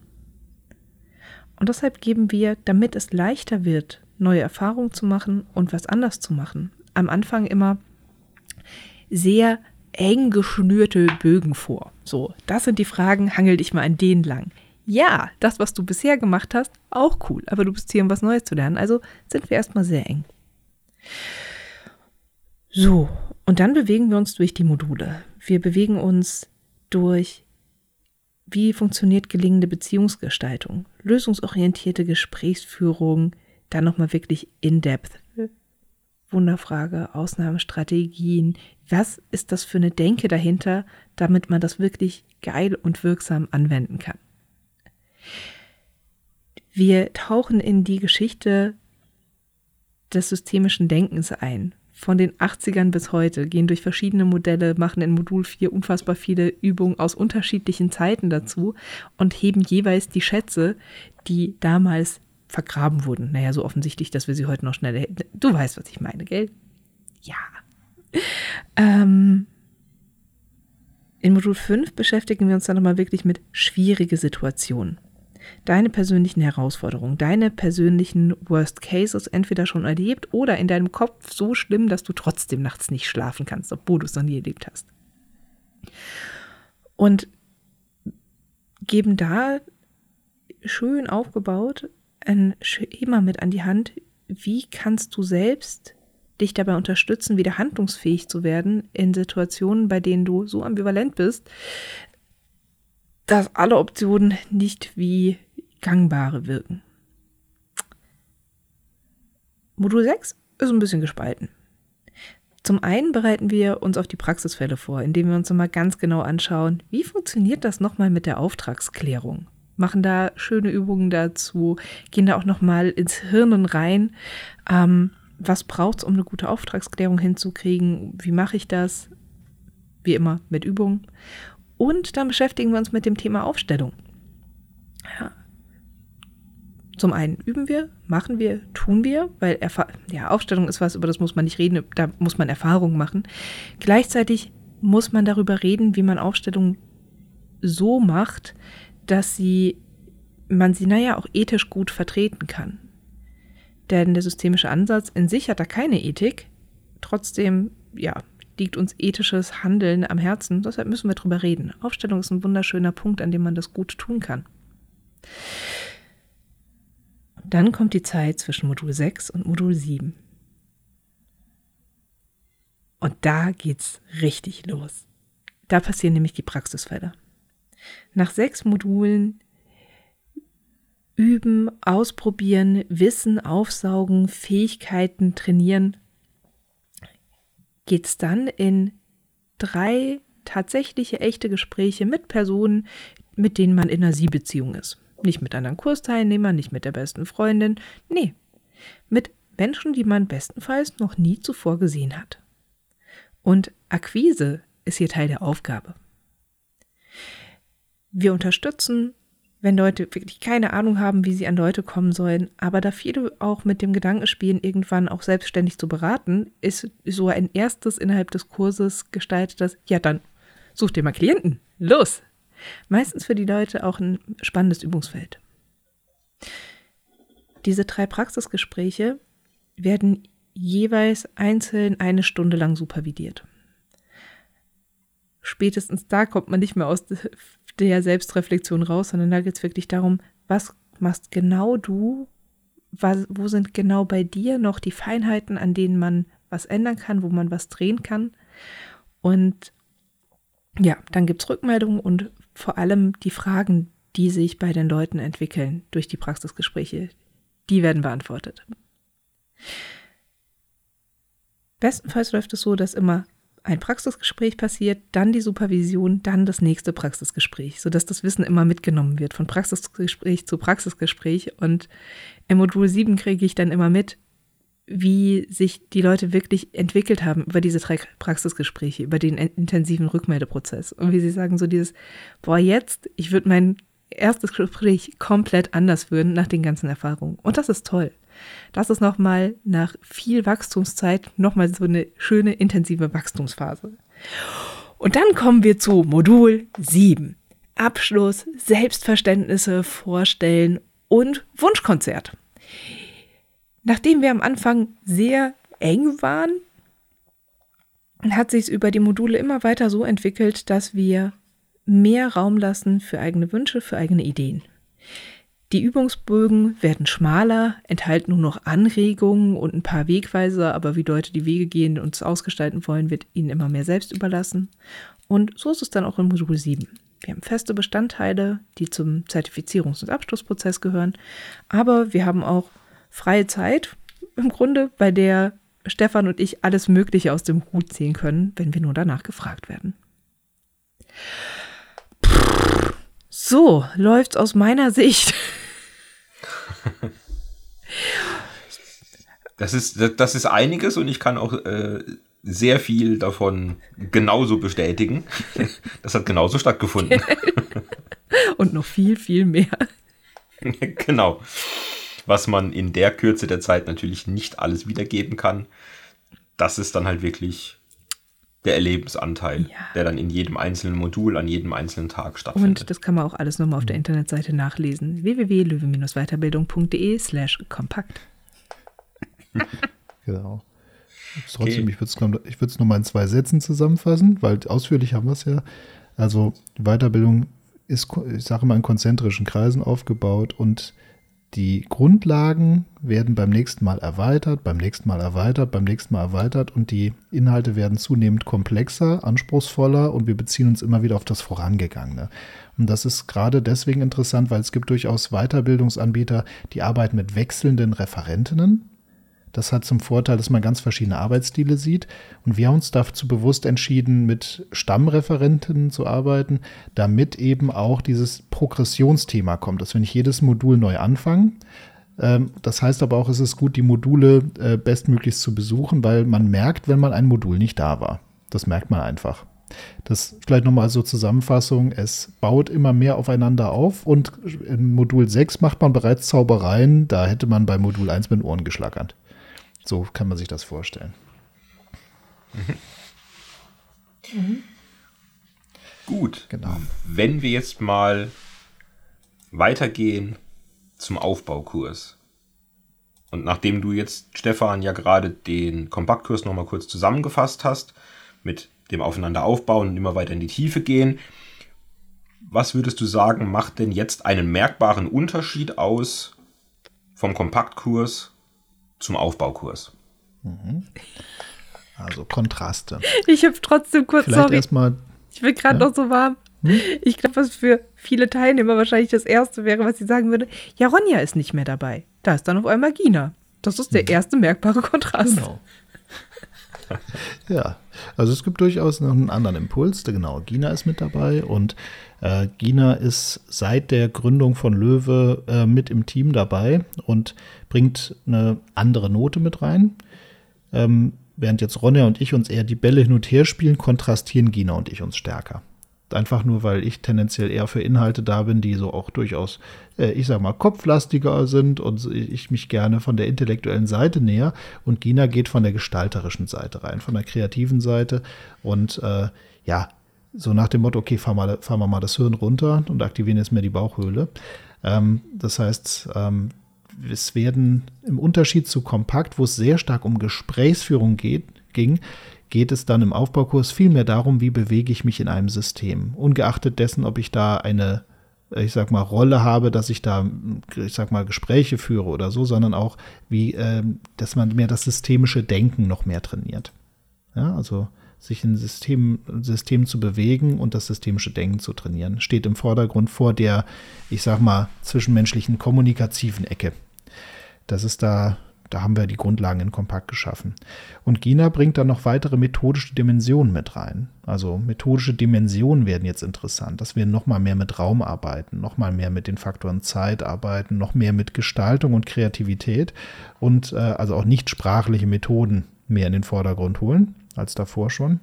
Und deshalb geben wir, damit es leichter wird, neue Erfahrungen zu machen und was anders zu machen, am Anfang immer sehr eng geschnürte Bögen vor. So, das sind die Fragen, hangel dich mal an denen lang. Ja, das, was du bisher gemacht hast, auch cool, aber du bist hier, um was Neues zu lernen, also sind wir erstmal sehr eng. So, und dann bewegen wir uns durch die Module. Wir bewegen uns durch wie funktioniert gelingende Beziehungsgestaltung, lösungsorientierte Gesprächsführung, dann nochmal wirklich in-depth. Wunderfrage, Ausnahmestrategien. Was ist das für eine Denke dahinter, damit man das wirklich geil und wirksam anwenden kann? Wir tauchen in die Geschichte des systemischen Denkens ein von den 80ern bis heute, gehen durch verschiedene Modelle, machen in Modul 4 unfassbar viele Übungen aus unterschiedlichen Zeiten dazu und heben jeweils die Schätze, die damals vergraben wurden. Naja, so offensichtlich, dass wir sie heute noch schneller. Du weißt, was ich meine, gell? Ja. Ähm, in Modul 5 beschäftigen wir uns dann nochmal wirklich mit schwierige Situationen deine persönlichen Herausforderungen, deine persönlichen Worst Cases entweder schon erlebt oder in deinem Kopf so schlimm, dass du trotzdem nachts nicht schlafen kannst, obwohl du es noch nie erlebt hast. Und geben da schön aufgebaut ein Schema mit an die Hand, wie kannst du selbst dich dabei unterstützen, wieder handlungsfähig zu werden in Situationen, bei denen du so ambivalent bist, dass alle Optionen nicht wie gangbare wirken. Modul 6 ist ein bisschen gespalten. Zum einen bereiten wir uns auf die Praxisfälle vor, indem wir uns nochmal ganz genau anschauen, wie funktioniert das nochmal mit der Auftragsklärung. Machen da schöne Übungen dazu, gehen da auch nochmal ins Hirn rein. Ähm, was braucht es, um eine gute Auftragsklärung hinzukriegen? Wie mache ich das? Wie immer mit Übungen. Und dann beschäftigen wir uns mit dem Thema Aufstellung. Ja. Zum einen üben wir, machen wir, tun wir, weil Erfa ja, Aufstellung ist was, über das muss man nicht reden, da muss man Erfahrungen machen. Gleichzeitig muss man darüber reden, wie man Aufstellung so macht, dass sie, man sie, naja, auch ethisch gut vertreten kann. Denn der systemische Ansatz in sich hat da keine Ethik. Trotzdem, ja, liegt uns ethisches Handeln am Herzen. Deshalb müssen wir drüber reden. Aufstellung ist ein wunderschöner Punkt, an dem man das gut tun kann. Dann kommt die Zeit zwischen Modul 6 und Modul 7. Und da geht's richtig los. Da passieren nämlich die Praxisfälle. Nach sechs Modulen üben, ausprobieren, Wissen aufsaugen, Fähigkeiten trainieren, geht es dann in drei tatsächliche, echte Gespräche mit Personen, mit denen man in einer Sie-Beziehung ist. Nicht mit anderen Kursteilnehmern, nicht mit der besten Freundin. Nee, mit Menschen, die man bestenfalls noch nie zuvor gesehen hat. Und Akquise ist hier Teil der Aufgabe. Wir unterstützen, wenn Leute wirklich keine Ahnung haben, wie sie an Leute kommen sollen, aber da viele auch mit dem Gedanken spielen, irgendwann auch selbstständig zu beraten, ist so ein erstes innerhalb des Kurses gestaltet, dass, ja dann, such dir mal Klienten. Los! Meistens für die Leute auch ein spannendes Übungsfeld. Diese drei Praxisgespräche werden jeweils einzeln eine Stunde lang supervidiert. Spätestens da kommt man nicht mehr aus der Selbstreflexion raus, sondern da geht es wirklich darum, was machst genau du, was, wo sind genau bei dir noch die Feinheiten, an denen man was ändern kann, wo man was drehen kann. Und ja, dann gibt es Rückmeldungen und vor allem die Fragen, die sich bei den Leuten entwickeln durch die Praxisgespräche, die werden beantwortet. Bestenfalls läuft es so, dass immer ein Praxisgespräch passiert, dann die Supervision, dann das nächste Praxisgespräch, sodass das Wissen immer mitgenommen wird, von Praxisgespräch zu Praxisgespräch. Und im Modul 7 kriege ich dann immer mit, wie sich die Leute wirklich entwickelt haben über diese drei Praxisgespräche, über den intensiven Rückmeldeprozess. Und wie sie sagen, so dieses, boah, jetzt, ich würde mein erstes Gespräch komplett anders führen nach den ganzen Erfahrungen. Und das ist toll. Das ist nochmal nach viel Wachstumszeit nochmal so eine schöne, intensive Wachstumsphase. Und dann kommen wir zu Modul 7. Abschluss, Selbstverständnisse vorstellen und Wunschkonzert. Nachdem wir am Anfang sehr eng waren, hat sich es über die Module immer weiter so entwickelt, dass wir mehr Raum lassen für eigene Wünsche, für eigene Ideen. Die Übungsbögen werden schmaler, enthalten nur noch Anregungen und ein paar Wegweiser, aber wie Leute die Wege gehen und es ausgestalten wollen, wird ihnen immer mehr selbst überlassen. Und so ist es dann auch in Modul 7. Wir haben feste Bestandteile, die zum Zertifizierungs- und Abschlussprozess gehören, aber wir haben auch freie Zeit im Grunde, bei der Stefan und ich alles Mögliche aus dem Hut ziehen können, wenn wir nur danach gefragt werden. So läuft's aus meiner Sicht. Das ist, das ist einiges und ich kann auch äh, sehr viel davon genauso bestätigen. Das hat genauso stattgefunden. und noch viel, viel mehr. genau was man in der Kürze der Zeit natürlich nicht alles wiedergeben kann. Das ist dann halt wirklich der Erlebensanteil, ja. der dann in jedem einzelnen Modul an jedem einzelnen Tag stattfindet. Und das kann man auch alles nochmal auf der Internetseite nachlesen. www.löwe-weiterbildung.de slash kompakt. genau. Trotzdem, okay. ich würde es nochmal in zwei Sätzen zusammenfassen, weil ausführlich haben wir es ja. Also Weiterbildung ist, ich sage mal, in konzentrischen Kreisen aufgebaut und die Grundlagen werden beim nächsten Mal erweitert, beim nächsten Mal erweitert, beim nächsten Mal erweitert und die Inhalte werden zunehmend komplexer, anspruchsvoller und wir beziehen uns immer wieder auf das Vorangegangene. Und das ist gerade deswegen interessant, weil es gibt durchaus Weiterbildungsanbieter, die arbeiten mit wechselnden Referentinnen. Das hat zum Vorteil, dass man ganz verschiedene Arbeitsstile sieht. Und wir haben uns dazu bewusst entschieden, mit Stammreferenten zu arbeiten, damit eben auch dieses Progressionsthema kommt, dass wir nicht jedes Modul neu anfangen. Ähm, das heißt aber auch, es ist gut, die Module äh, bestmöglichst zu besuchen, weil man merkt, wenn mal ein Modul nicht da war. Das merkt man einfach. Das vielleicht nochmal so Zusammenfassung. Es baut immer mehr aufeinander auf und in Modul 6 macht man bereits Zaubereien. Da hätte man bei Modul 1 mit Ohren geschlackert. So kann man sich das vorstellen. Mhm. Mhm. Gut. Genau. Wenn wir jetzt mal weitergehen zum Aufbaukurs. Und nachdem du jetzt, Stefan, ja gerade den Kompaktkurs nochmal kurz zusammengefasst hast, mit dem Aufeinander aufbauen und immer weiter in die Tiefe gehen. Was würdest du sagen, macht denn jetzt einen merkbaren Unterschied aus vom Kompaktkurs zum Aufbaukurs? Mhm. Also Kontraste. Ich habe trotzdem kurz, Vielleicht sorry, erstmal, ich bin gerade ja? noch so warm. Hm? Ich glaube, was für viele Teilnehmer wahrscheinlich das Erste wäre, was sie sagen würde, ja, Ronja ist nicht mehr dabei. Da ist dann auf einmal Gina. Das ist der hm. erste merkbare Kontrast. Genau. ja, also es gibt durchaus noch einen anderen Impuls. Genau, Gina ist mit dabei und äh, Gina ist seit der Gründung von Löwe äh, mit im Team dabei und bringt eine andere Note mit rein. Ähm, während jetzt Ronja und ich uns eher die Bälle hin und her spielen, kontrastieren Gina und ich uns stärker. Einfach nur, weil ich tendenziell eher für Inhalte da bin, die so auch durchaus, äh, ich sag mal, kopflastiger sind und ich mich gerne von der intellektuellen Seite näher. Und Gina geht von der gestalterischen Seite rein, von der kreativen Seite. Und äh, ja, so nach dem Motto, okay, fahren wir, fahren wir mal das Hirn runter und aktivieren jetzt mehr die Bauchhöhle. Ähm, das heißt, ähm, es werden im Unterschied zu Kompakt, wo es sehr stark um Gesprächsführung geht, ging, geht es dann im Aufbaukurs vielmehr darum, wie bewege ich mich in einem System. Ungeachtet dessen, ob ich da eine, ich sag mal, Rolle habe, dass ich da, ich sag mal, Gespräche führe oder so, sondern auch, wie, äh, dass man mehr das systemische Denken noch mehr trainiert. Ja, also sich in System, System zu bewegen und das systemische Denken zu trainieren, steht im Vordergrund vor der, ich sag mal, zwischenmenschlichen kommunikativen Ecke. Das ist da da haben wir die Grundlagen in Kompakt geschaffen. Und Gina bringt dann noch weitere methodische Dimensionen mit rein. Also methodische Dimensionen werden jetzt interessant, dass wir noch mal mehr mit Raum arbeiten, noch mal mehr mit den Faktoren Zeit arbeiten, noch mehr mit Gestaltung und Kreativität und äh, also auch nicht sprachliche Methoden mehr in den Vordergrund holen als davor schon.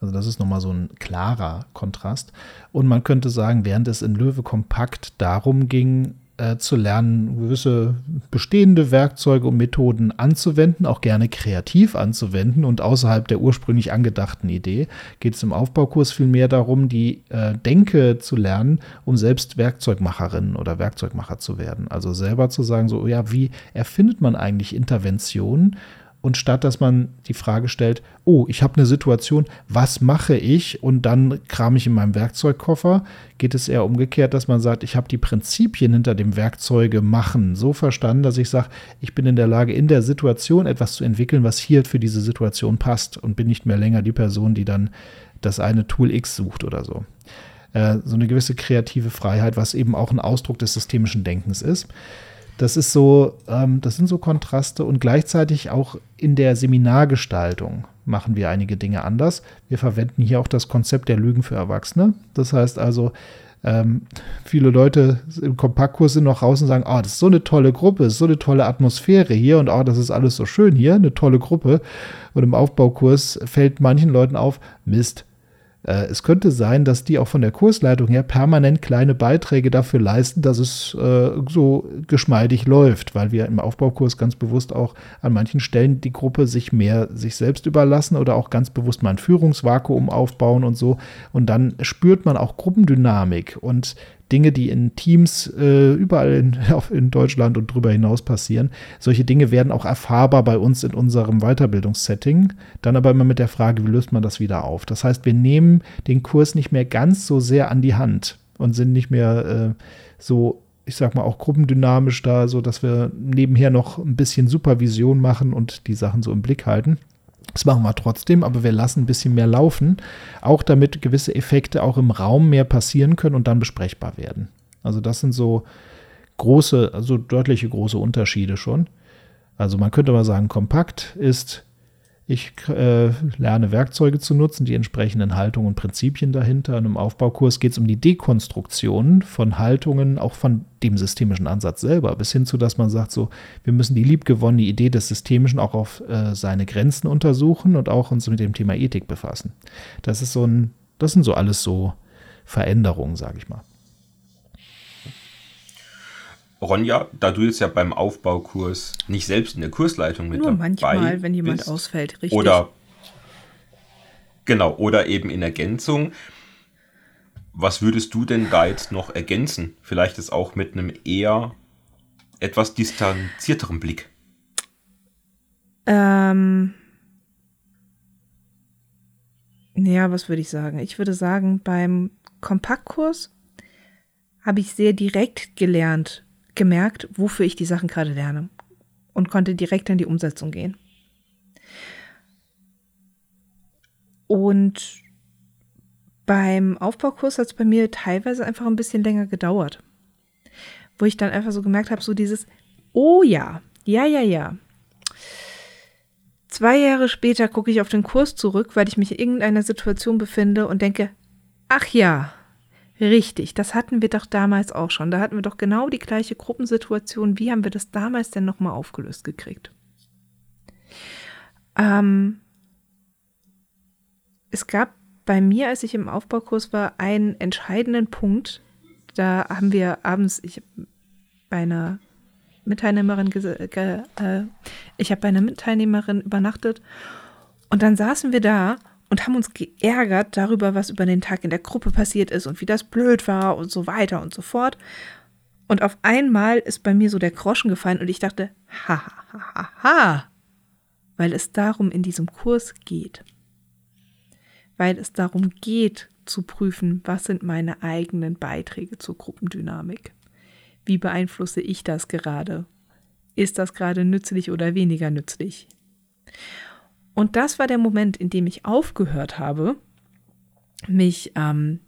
Also das ist nochmal so ein klarer Kontrast. Und man könnte sagen, während es in Löwe kompakt darum ging, äh, zu lernen, gewisse bestehende Werkzeuge und Methoden anzuwenden, auch gerne kreativ anzuwenden und außerhalb der ursprünglich angedachten Idee geht es im Aufbaukurs vielmehr darum, die äh, Denke zu lernen, um selbst Werkzeugmacherin oder Werkzeugmacher zu werden. Also selber zu sagen, so, ja, wie erfindet man eigentlich Interventionen? Und statt dass man die Frage stellt, oh, ich habe eine Situation, was mache ich? Und dann kram ich in meinem Werkzeugkoffer, geht es eher umgekehrt, dass man sagt, ich habe die Prinzipien hinter dem Werkzeuge machen so verstanden, dass ich sage, ich bin in der Lage, in der Situation etwas zu entwickeln, was hier für diese Situation passt und bin nicht mehr länger die Person, die dann das eine Tool X sucht oder so. Äh, so eine gewisse kreative Freiheit, was eben auch ein Ausdruck des systemischen Denkens ist. Das ist so, ähm, das sind so Kontraste und gleichzeitig auch in der Seminargestaltung machen wir einige Dinge anders. Wir verwenden hier auch das Konzept der Lügen für Erwachsene. Das heißt also, ähm, viele Leute im Kompaktkurs sind noch raus und sagen, oh, das ist so eine tolle Gruppe, so eine tolle Atmosphäre hier und oh, das ist alles so schön hier, eine tolle Gruppe. Und im Aufbaukurs fällt manchen Leuten auf, Mist, äh, es könnte sein, dass die auch von der Kursleitung her permanent kleine Beiträge dafür leisten, dass es äh, so geschmeidig läuft, weil wir im Aufbaukurs ganz bewusst auch an manchen Stellen die Gruppe sich mehr sich selbst überlassen oder auch ganz bewusst mal ein Führungsvakuum aufbauen und so. Und dann spürt man auch Gruppendynamik und Dinge, die in Teams äh, überall in, in, Deutschland und darüber hinaus passieren. Solche Dinge werden auch erfahrbar bei uns in unserem Weiterbildungssetting. Dann aber immer mit der Frage, wie löst man das wieder auf? Das heißt, wir nehmen den Kurs nicht mehr ganz so sehr an die Hand und sind nicht mehr äh, so ich sag mal, auch gruppendynamisch da, so dass wir nebenher noch ein bisschen Supervision machen und die Sachen so im Blick halten. Das machen wir trotzdem, aber wir lassen ein bisschen mehr laufen, auch damit gewisse Effekte auch im Raum mehr passieren können und dann besprechbar werden. Also das sind so große, also deutliche große Unterschiede schon. Also man könnte mal sagen, kompakt ist, ich äh, lerne Werkzeuge zu nutzen, die entsprechenden Haltungen und Prinzipien dahinter. Und im Aufbaukurs geht es um die Dekonstruktion von Haltungen, auch von dem systemischen Ansatz selber, bis hin zu, dass man sagt, so, wir müssen die liebgewonnene Idee des Systemischen auch auf äh, seine Grenzen untersuchen und auch uns mit dem Thema Ethik befassen. Das ist so ein, das sind so alles so Veränderungen, sage ich mal. Ronja, da du jetzt ja beim Aufbaukurs nicht selbst in der Kursleitung mit Nur dabei manchmal, wenn jemand bist, ausfällt, richtig. Oder genau, oder eben in Ergänzung. Was würdest du denn da jetzt noch ergänzen? Vielleicht ist auch mit einem eher etwas distanzierteren Blick. Ähm. Ja, was würde ich sagen? Ich würde sagen, beim Kompaktkurs habe ich sehr direkt gelernt, gemerkt, wofür ich die Sachen gerade lerne und konnte direkt in die Umsetzung gehen. Und beim Aufbaukurs hat es bei mir teilweise einfach ein bisschen länger gedauert, wo ich dann einfach so gemerkt habe, so dieses, oh ja, ja, ja, ja. Zwei Jahre später gucke ich auf den Kurs zurück, weil ich mich in irgendeiner Situation befinde und denke, ach ja, Richtig, das hatten wir doch damals auch schon. Da hatten wir doch genau die gleiche Gruppensituation. Wie haben wir das damals denn nochmal aufgelöst gekriegt? Ähm, es gab bei mir, als ich im Aufbaukurs war, einen entscheidenden Punkt. Da haben wir abends, ich bei einer Mitteilnehmerin, äh, ich habe bei einer Mitteilnehmerin übernachtet und dann saßen wir da und haben uns geärgert darüber, was über den Tag in der Gruppe passiert ist und wie das blöd war und so weiter und so fort. Und auf einmal ist bei mir so der Groschen gefallen und ich dachte, ha, ha, ha, ha, weil es darum in diesem Kurs geht. Weil es darum geht, zu prüfen, was sind meine eigenen Beiträge zur Gruppendynamik. Wie beeinflusse ich das gerade? Ist das gerade nützlich oder weniger nützlich? Und das war der Moment, in dem ich aufgehört habe, mich ähm,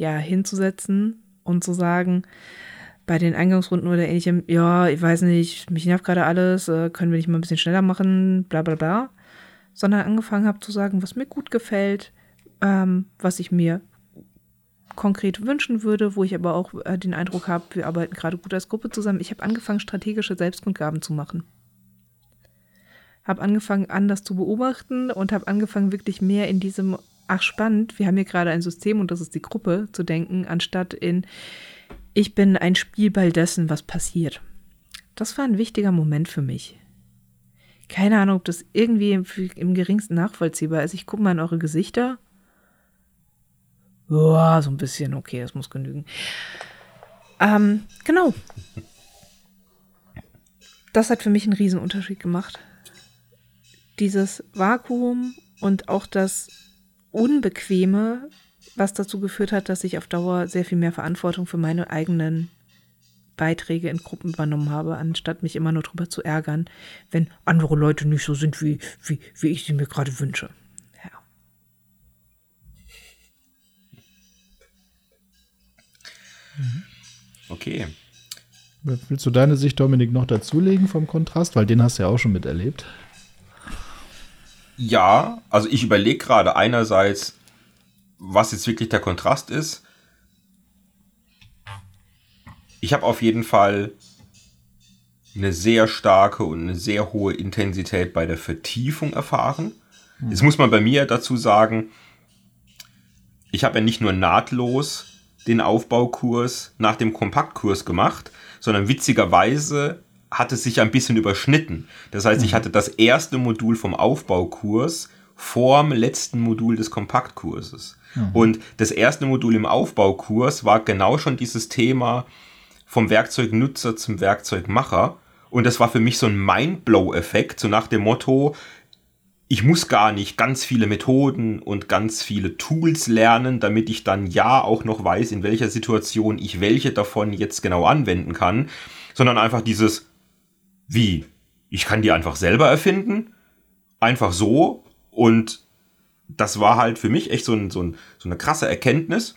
ja hinzusetzen und zu sagen, bei den Eingangsrunden oder ähnlichem, ja, ich weiß nicht, mich nervt gerade alles, äh, können wir nicht mal ein bisschen schneller machen, bla bla bla. Sondern angefangen habe zu sagen, was mir gut gefällt, ähm, was ich mir konkret wünschen würde, wo ich aber auch äh, den Eindruck habe, wir arbeiten gerade gut als Gruppe zusammen. Ich habe angefangen, strategische Selbstkundgaben zu machen habe angefangen, anders zu beobachten und habe angefangen, wirklich mehr in diesem, ach spannend, wir haben hier gerade ein System und das ist die Gruppe zu denken, anstatt in, ich bin ein Spielball dessen, was passiert. Das war ein wichtiger Moment für mich. Keine Ahnung, ob das irgendwie im, im geringsten nachvollziehbar ist. Ich gucke mal in eure Gesichter. Boah, so ein bisschen, okay, das muss genügen. Ähm, genau. Das hat für mich einen Riesenunterschied gemacht dieses Vakuum und auch das Unbequeme, was dazu geführt hat, dass ich auf Dauer sehr viel mehr Verantwortung für meine eigenen Beiträge in Gruppen übernommen habe, anstatt mich immer nur darüber zu ärgern, wenn andere Leute nicht so sind, wie, wie, wie ich sie mir gerade wünsche. Ja. Okay. Willst du deine Sicht, Dominik, noch dazulegen vom Kontrast? Weil den hast du ja auch schon miterlebt. Ja, also ich überlege gerade einerseits, was jetzt wirklich der Kontrast ist. Ich habe auf jeden Fall eine sehr starke und eine sehr hohe Intensität bei der Vertiefung erfahren. Hm. Jetzt muss man bei mir dazu sagen, ich habe ja nicht nur nahtlos den Aufbaukurs nach dem Kompaktkurs gemacht, sondern witzigerweise hat es sich ein bisschen überschnitten. Das heißt, ich mhm. hatte das erste Modul vom Aufbaukurs vorm letzten Modul des Kompaktkurses. Mhm. Und das erste Modul im Aufbaukurs war genau schon dieses Thema vom Werkzeugnutzer zum Werkzeugmacher. Und das war für mich so ein Mindblow-Effekt, so nach dem Motto, ich muss gar nicht ganz viele Methoden und ganz viele Tools lernen, damit ich dann ja auch noch weiß, in welcher Situation ich welche davon jetzt genau anwenden kann, sondern einfach dieses, wie? Ich kann die einfach selber erfinden? Einfach so? Und das war halt für mich echt so, ein, so, ein, so eine krasse Erkenntnis.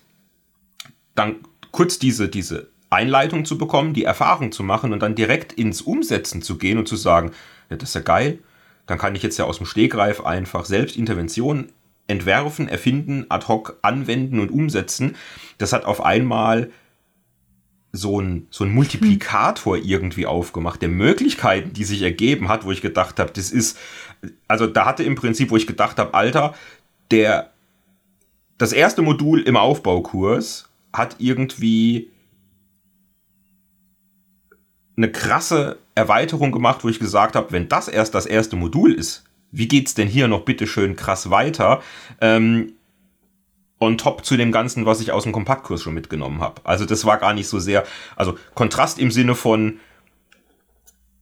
Dann kurz diese, diese Einleitung zu bekommen, die Erfahrung zu machen und dann direkt ins Umsetzen zu gehen und zu sagen, Ja, das ist ja geil. Dann kann ich jetzt ja aus dem Stegreif einfach selbst Interventionen entwerfen, erfinden, ad hoc anwenden und umsetzen. Das hat auf einmal so ein, so ein Multiplikator irgendwie aufgemacht, der Möglichkeiten, die sich ergeben hat, wo ich gedacht habe, das ist, also da hatte im Prinzip, wo ich gedacht habe, Alter, der, das erste Modul im Aufbaukurs hat irgendwie eine krasse Erweiterung gemacht, wo ich gesagt habe, wenn das erst das erste Modul ist, wie geht's denn hier noch bitte schön krass weiter? Ähm, on top zu dem Ganzen, was ich aus dem Kompaktkurs schon mitgenommen habe. Also das war gar nicht so sehr, also Kontrast im Sinne von,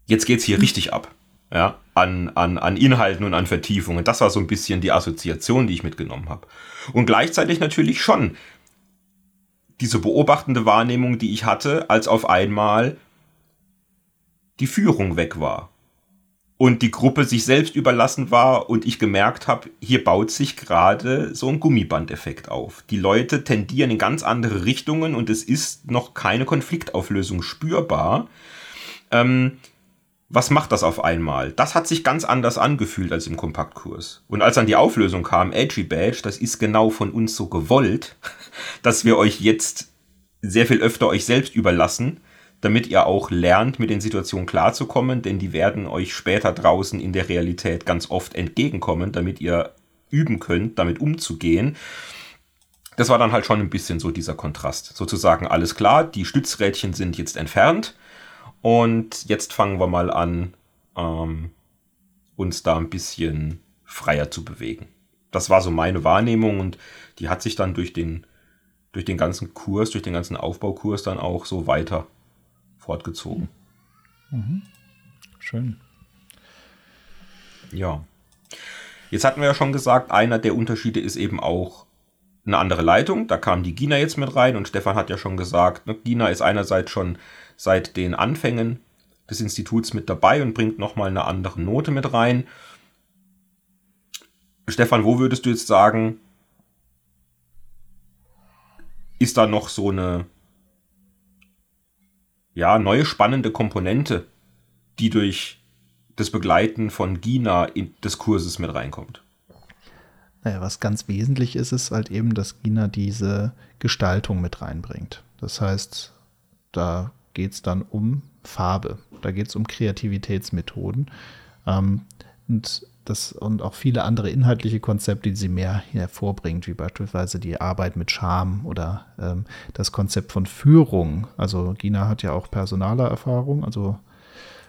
jetzt geht's hier richtig ab. Ja, an, an, an Inhalten und an Vertiefungen. Das war so ein bisschen die Assoziation, die ich mitgenommen habe. Und gleichzeitig natürlich schon diese beobachtende Wahrnehmung, die ich hatte, als auf einmal die Führung weg war und die Gruppe sich selbst überlassen war und ich gemerkt habe, hier baut sich gerade so ein Gummibandeffekt auf. Die Leute tendieren in ganz andere Richtungen und es ist noch keine Konfliktauflösung spürbar. Ähm, was macht das auf einmal? Das hat sich ganz anders angefühlt als im Kompaktkurs. Und als dann die Auflösung kam, Edgy Badge, das ist genau von uns so gewollt, dass wir euch jetzt sehr viel öfter euch selbst überlassen damit ihr auch lernt, mit den Situationen klarzukommen, denn die werden euch später draußen in der Realität ganz oft entgegenkommen, damit ihr üben könnt, damit umzugehen. Das war dann halt schon ein bisschen so dieser Kontrast. Sozusagen alles klar, die Stützrädchen sind jetzt entfernt und jetzt fangen wir mal an, ähm, uns da ein bisschen freier zu bewegen. Das war so meine Wahrnehmung und die hat sich dann durch den, durch den ganzen Kurs, durch den ganzen Aufbaukurs dann auch so weiter fortgezogen. Mhm. Schön. Ja. Jetzt hatten wir ja schon gesagt, einer der Unterschiede ist eben auch eine andere Leitung. Da kam die Gina jetzt mit rein und Stefan hat ja schon gesagt, ne, Gina ist einerseits schon seit den Anfängen des Instituts mit dabei und bringt nochmal eine andere Note mit rein. Stefan, wo würdest du jetzt sagen, ist da noch so eine ja, neue spannende Komponente, die durch das Begleiten von Gina in des Kurses mit reinkommt. Naja, was ganz wesentlich ist, ist halt eben, dass Gina diese Gestaltung mit reinbringt. Das heißt, da geht es dann um Farbe, da geht es um Kreativitätsmethoden. Ähm, und das und auch viele andere inhaltliche Konzepte, die sie mehr hervorbringt, wie beispielsweise die Arbeit mit Scham oder ähm, das Konzept von Führung. Also Gina hat ja auch personaler Erfahrung, also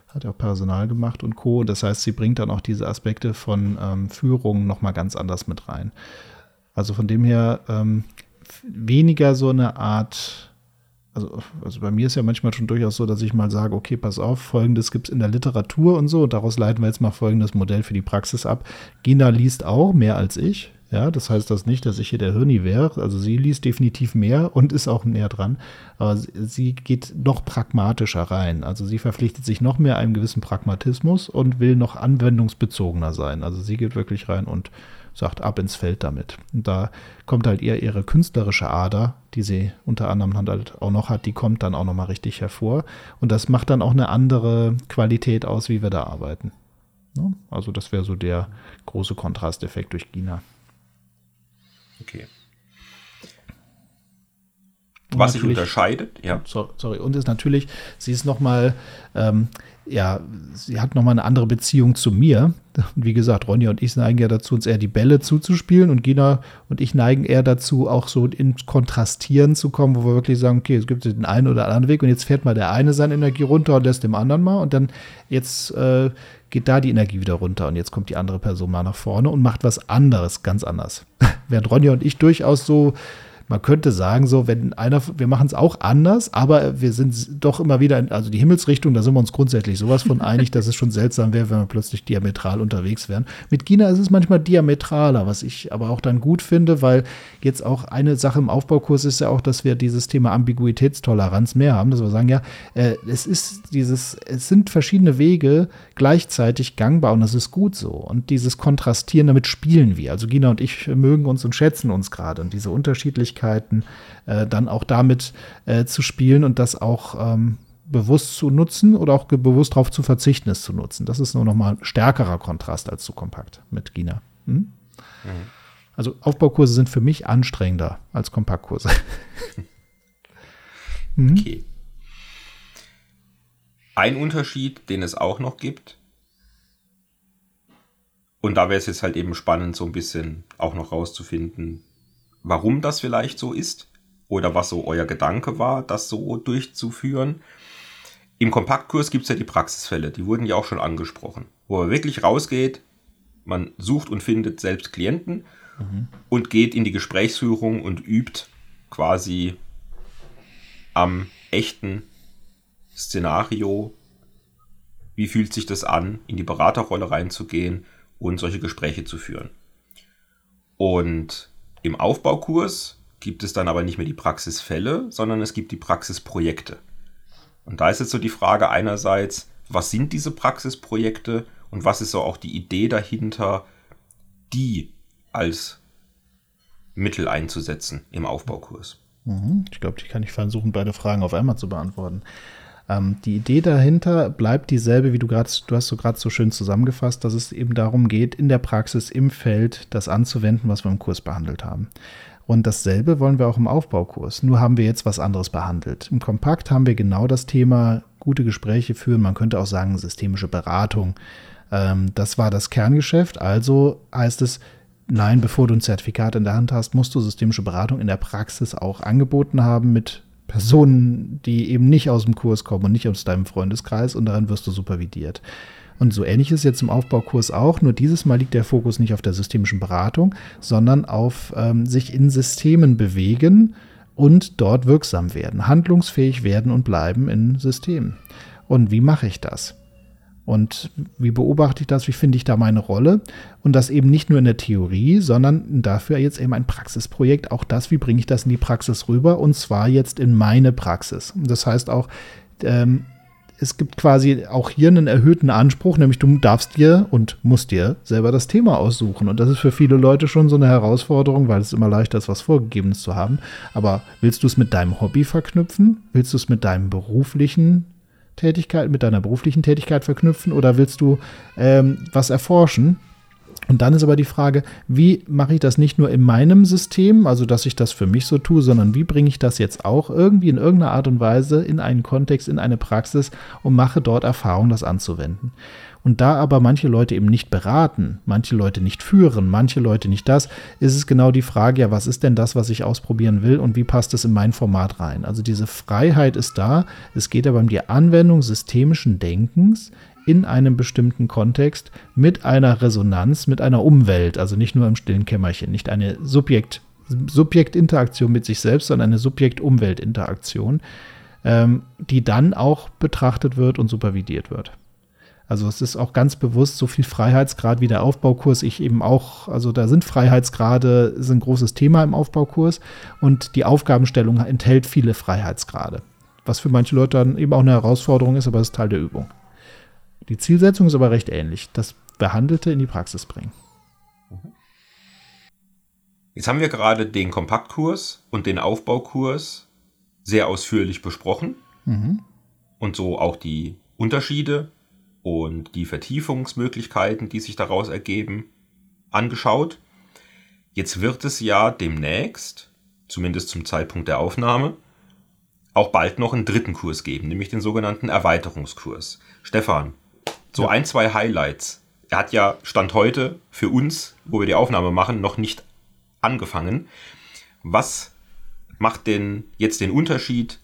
hat ja auch Personal gemacht und Co. Das heißt, sie bringt dann auch diese Aspekte von ähm, Führung nochmal ganz anders mit rein. Also von dem her ähm, weniger so eine Art also, also bei mir ist ja manchmal schon durchaus so, dass ich mal sage, okay, pass auf, folgendes gibt es in der Literatur und so, und daraus leiten wir jetzt mal folgendes Modell für die Praxis ab. Gina liest auch mehr als ich. Ja, das heißt das nicht, dass ich hier der Hirni wäre. Also sie liest definitiv mehr und ist auch näher dran. Aber sie geht noch pragmatischer rein. Also sie verpflichtet sich noch mehr einem gewissen Pragmatismus und will noch anwendungsbezogener sein. Also sie geht wirklich rein und sagt, ab ins Feld damit. Und da kommt halt eher ihre künstlerische Ader, die sie unter anderem halt auch noch hat, die kommt dann auch nochmal richtig hervor. Und das macht dann auch eine andere Qualität aus, wie wir da arbeiten. Ne? Also das wäre so der große Kontrasteffekt durch Gina. Okay. Was sich unterscheidet, ja. Sorry, und ist natürlich, sie ist nochmal, ähm, ja, sie hat nochmal eine andere Beziehung zu mir. Und wie gesagt, Ronja und ich neigen ja dazu, uns eher die Bälle zuzuspielen und Gina und ich neigen eher dazu, auch so ins Kontrastieren zu kommen, wo wir wirklich sagen, okay, es gibt den einen oder anderen Weg und jetzt fährt mal der eine seine Energie runter und lässt dem anderen mal und dann jetzt äh, geht da die Energie wieder runter und jetzt kommt die andere Person mal nach vorne und macht was anderes, ganz anders. Während Ronja und ich durchaus so man könnte sagen, so, wenn einer, wir machen es auch anders, aber wir sind doch immer wieder, in, also die Himmelsrichtung, da sind wir uns grundsätzlich sowas von einig, dass es schon seltsam wäre, wenn wir plötzlich diametral unterwegs wären. Mit China ist es manchmal diametraler, was ich aber auch dann gut finde, weil jetzt auch eine Sache im Aufbaukurs ist ja auch, dass wir dieses Thema Ambiguitätstoleranz mehr haben, dass wir sagen, ja, äh, es ist dieses, es sind verschiedene Wege gleichzeitig gangbar und das ist gut so. Und dieses Kontrastieren, damit spielen wir. Also Gina und ich mögen uns und schätzen uns gerade und diese unterschiedlichen Möglichkeiten, äh, dann auch damit äh, zu spielen und das auch ähm, bewusst zu nutzen oder auch bewusst darauf zu verzichten, es zu nutzen. Das ist nur noch mal ein stärkerer Kontrast als zu kompakt mit Gina. Hm? Mhm. Also Aufbaukurse sind für mich anstrengender als Kompaktkurse. mhm. Okay. Ein Unterschied, den es auch noch gibt, und da wäre es jetzt halt eben spannend, so ein bisschen auch noch rauszufinden, warum das vielleicht so ist oder was so euer Gedanke war, das so durchzuführen. Im Kompaktkurs gibt es ja die Praxisfälle, die wurden ja auch schon angesprochen, wo man wirklich rausgeht, man sucht und findet selbst Klienten mhm. und geht in die Gesprächsführung und übt quasi am echten Szenario, wie fühlt sich das an, in die Beraterrolle reinzugehen und solche Gespräche zu führen. Und im Aufbaukurs gibt es dann aber nicht mehr die Praxisfälle, sondern es gibt die Praxisprojekte. Und da ist jetzt so die Frage einerseits, was sind diese Praxisprojekte und was ist so auch die Idee dahinter, die als Mittel einzusetzen im Aufbaukurs? Mhm. Ich glaube, ich kann nicht versuchen, beide Fragen auf einmal zu beantworten. Ähm, die Idee dahinter bleibt dieselbe, wie du gerade, du hast so gerade so schön zusammengefasst, dass es eben darum geht, in der Praxis im Feld das anzuwenden, was wir im Kurs behandelt haben. Und dasselbe wollen wir auch im Aufbaukurs. Nur haben wir jetzt was anderes behandelt. Im Kompakt haben wir genau das Thema gute Gespräche führen. Man könnte auch sagen systemische Beratung. Ähm, das war das Kerngeschäft. Also heißt es, nein, bevor du ein Zertifikat in der Hand hast, musst du systemische Beratung in der Praxis auch angeboten haben mit Personen, die eben nicht aus dem Kurs kommen und nicht aus deinem Freundeskreis und daran wirst du supervidiert. Und so ähnlich ist jetzt im Aufbaukurs auch, nur dieses Mal liegt der Fokus nicht auf der systemischen Beratung, sondern auf ähm, sich in Systemen bewegen und dort wirksam werden, handlungsfähig werden und bleiben in Systemen. Und wie mache ich das? Und wie beobachte ich das? Wie finde ich da meine Rolle? Und das eben nicht nur in der Theorie, sondern dafür jetzt eben ein Praxisprojekt. Auch das, wie bringe ich das in die Praxis rüber? Und zwar jetzt in meine Praxis. Das heißt auch, ähm, es gibt quasi auch hier einen erhöhten Anspruch, nämlich du darfst dir und musst dir selber das Thema aussuchen. Und das ist für viele Leute schon so eine Herausforderung, weil es immer leichter ist, was Vorgegebenes zu haben. Aber willst du es mit deinem Hobby verknüpfen? Willst du es mit deinem beruflichen Tätigkeit, mit deiner beruflichen Tätigkeit verknüpfen oder willst du ähm, was erforschen? Und dann ist aber die Frage, wie mache ich das nicht nur in meinem System, also dass ich das für mich so tue, sondern wie bringe ich das jetzt auch irgendwie in irgendeiner Art und Weise in einen Kontext, in eine Praxis und mache dort Erfahrung, das anzuwenden. Und da aber manche Leute eben nicht beraten, manche Leute nicht führen, manche Leute nicht das, ist es genau die Frage, ja, was ist denn das, was ich ausprobieren will und wie passt es in mein Format rein? Also diese Freiheit ist da. Es geht aber um die Anwendung systemischen Denkens in einem bestimmten Kontext mit einer Resonanz, mit einer Umwelt, also nicht nur im stillen Kämmerchen, nicht eine Subjekt, Subjektinteraktion mit sich selbst, sondern eine Subjekt-Umwelt-Interaktion, ähm, die dann auch betrachtet wird und supervidiert wird. Also es ist auch ganz bewusst so viel Freiheitsgrad wie der Aufbaukurs. Ich eben auch, also da sind Freiheitsgrade, ist ein großes Thema im Aufbaukurs und die Aufgabenstellung enthält viele Freiheitsgrade. Was für manche Leute dann eben auch eine Herausforderung ist, aber es ist Teil der Übung. Die Zielsetzung ist aber recht ähnlich. Das Behandelte in die Praxis bringen. Jetzt haben wir gerade den Kompaktkurs und den Aufbaukurs sehr ausführlich besprochen. Mhm. Und so auch die Unterschiede und die Vertiefungsmöglichkeiten, die sich daraus ergeben, angeschaut. Jetzt wird es ja demnächst, zumindest zum Zeitpunkt der Aufnahme, auch bald noch einen dritten Kurs geben, nämlich den sogenannten Erweiterungskurs. Stefan, so ja. ein, zwei Highlights. Er hat ja Stand heute für uns, wo wir die Aufnahme machen, noch nicht angefangen. Was macht denn jetzt den Unterschied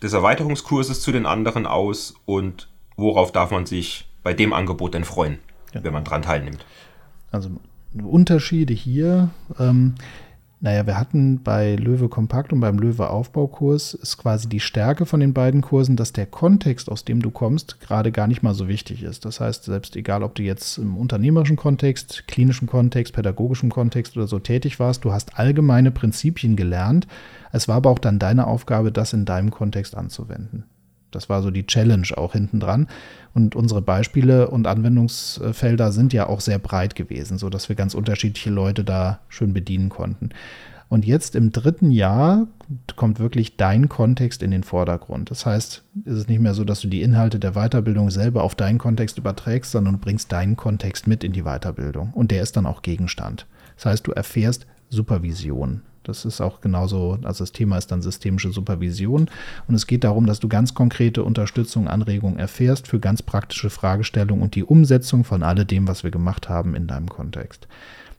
des Erweiterungskurses zu den anderen aus und worauf darf man sich bei dem Angebot denn freuen, ja. wenn man dran teilnimmt? Also Unterschiede hier. Ähm, naja, wir hatten bei Löwe Kompakt und beim Löwe Aufbaukurs ist quasi die Stärke von den beiden Kursen, dass der Kontext, aus dem du kommst, gerade gar nicht mal so wichtig ist. Das heißt, selbst egal, ob du jetzt im unternehmerischen Kontext, klinischen Kontext, pädagogischem Kontext oder so tätig warst, du hast allgemeine Prinzipien gelernt. Es war aber auch dann deine Aufgabe, das in deinem Kontext anzuwenden. Das war so die Challenge auch hinten dran. Und unsere Beispiele und Anwendungsfelder sind ja auch sehr breit gewesen, sodass wir ganz unterschiedliche Leute da schön bedienen konnten. Und jetzt im dritten Jahr kommt wirklich dein Kontext in den Vordergrund. Das heißt, es ist nicht mehr so, dass du die Inhalte der Weiterbildung selber auf deinen Kontext überträgst, sondern du bringst deinen Kontext mit in die Weiterbildung. Und der ist dann auch Gegenstand. Das heißt, du erfährst Supervision. Das ist auch genauso, also das Thema ist dann systemische Supervision. Und es geht darum, dass du ganz konkrete Unterstützung, Anregungen erfährst für ganz praktische Fragestellungen und die Umsetzung von alledem, was wir gemacht haben in deinem Kontext.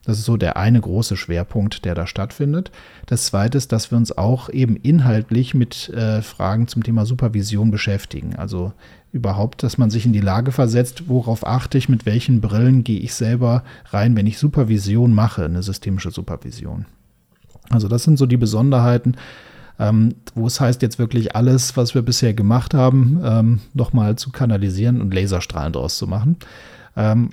Das ist so der eine große Schwerpunkt, der da stattfindet. Das zweite ist, dass wir uns auch eben inhaltlich mit äh, Fragen zum Thema Supervision beschäftigen. Also überhaupt, dass man sich in die Lage versetzt, worauf achte ich, mit welchen Brillen gehe ich selber rein, wenn ich Supervision mache, eine systemische Supervision. Also das sind so die Besonderheiten, ähm, wo es heißt, jetzt wirklich alles, was wir bisher gemacht haben, ähm, nochmal zu kanalisieren und Laserstrahlen draus zu machen. Ähm,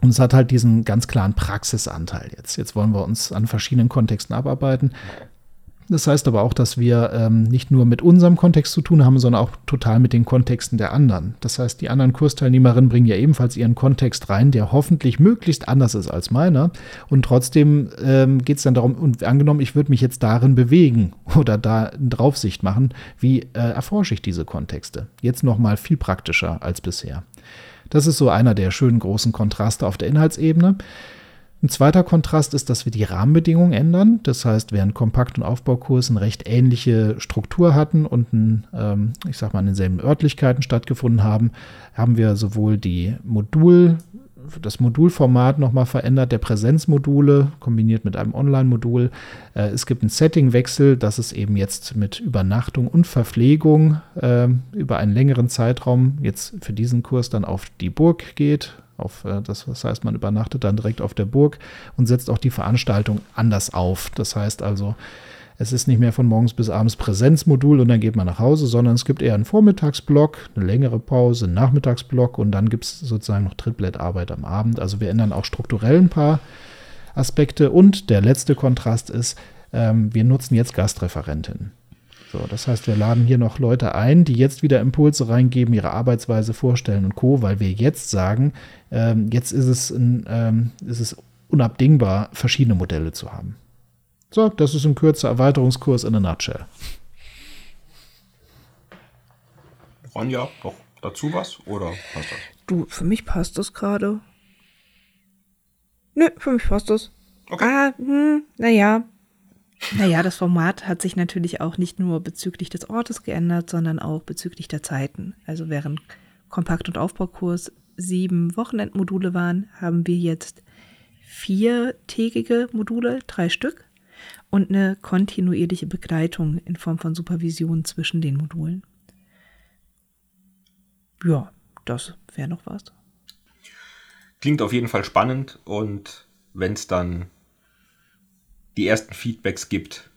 und es hat halt diesen ganz klaren Praxisanteil jetzt. Jetzt wollen wir uns an verschiedenen Kontexten abarbeiten. Das heißt aber auch, dass wir ähm, nicht nur mit unserem Kontext zu tun haben, sondern auch total mit den Kontexten der anderen. Das heißt, die anderen Kursteilnehmerinnen bringen ja ebenfalls ihren Kontext rein, der hoffentlich möglichst anders ist als meiner. Und trotzdem ähm, geht es dann darum, und angenommen, ich würde mich jetzt darin bewegen oder da Draufsicht machen, wie äh, erforsche ich diese Kontexte? Jetzt nochmal viel praktischer als bisher. Das ist so einer der schönen großen Kontraste auf der Inhaltsebene. Ein zweiter Kontrast ist, dass wir die Rahmenbedingungen ändern. Das heißt, während Kompakt- und Aufbaukurs eine recht ähnliche Struktur hatten und ein, ähm, ich sag mal, in denselben Örtlichkeiten stattgefunden haben, haben wir sowohl die Modul- das Modulformat nochmal verändert, der Präsenzmodule kombiniert mit einem Online-Modul. Äh, es gibt einen Settingwechsel, dass es eben jetzt mit Übernachtung und Verpflegung äh, über einen längeren Zeitraum jetzt für diesen Kurs dann auf die Burg geht. Auf, äh, das, das heißt, man übernachtet dann direkt auf der Burg und setzt auch die Veranstaltung anders auf. Das heißt also, es ist nicht mehr von morgens bis abends Präsenzmodul und dann geht man nach Hause, sondern es gibt eher einen Vormittagsblock, eine längere Pause, einen Nachmittagsblock und dann gibt es sozusagen noch Trittblattarbeit am Abend. Also wir ändern auch strukturell ein paar Aspekte. Und der letzte Kontrast ist, ähm, wir nutzen jetzt Gastreferentinnen. So, das heißt, wir laden hier noch Leute ein, die jetzt wieder Impulse reingeben, ihre Arbeitsweise vorstellen und Co., weil wir jetzt sagen, ähm, jetzt ist es, ein, ähm, ist es unabdingbar, verschiedene Modelle zu haben. So, das ist ein kürzer Erweiterungskurs in a nutshell. Ronja, doch dazu was oder passt das? Du, für mich passt das gerade. Nö, für mich passt das. Okay. Ah, hm, naja. Naja, das Format hat sich natürlich auch nicht nur bezüglich des Ortes geändert, sondern auch bezüglich der Zeiten. Also während Kompakt- und Aufbaukurs sieben Wochenendmodule waren, haben wir jetzt viertägige Module, drei Stück und eine kontinuierliche Begleitung in Form von Supervision zwischen den Modulen. Ja, das wäre noch was. Klingt auf jeden Fall spannend und wenn es dann die ersten Feedbacks gibt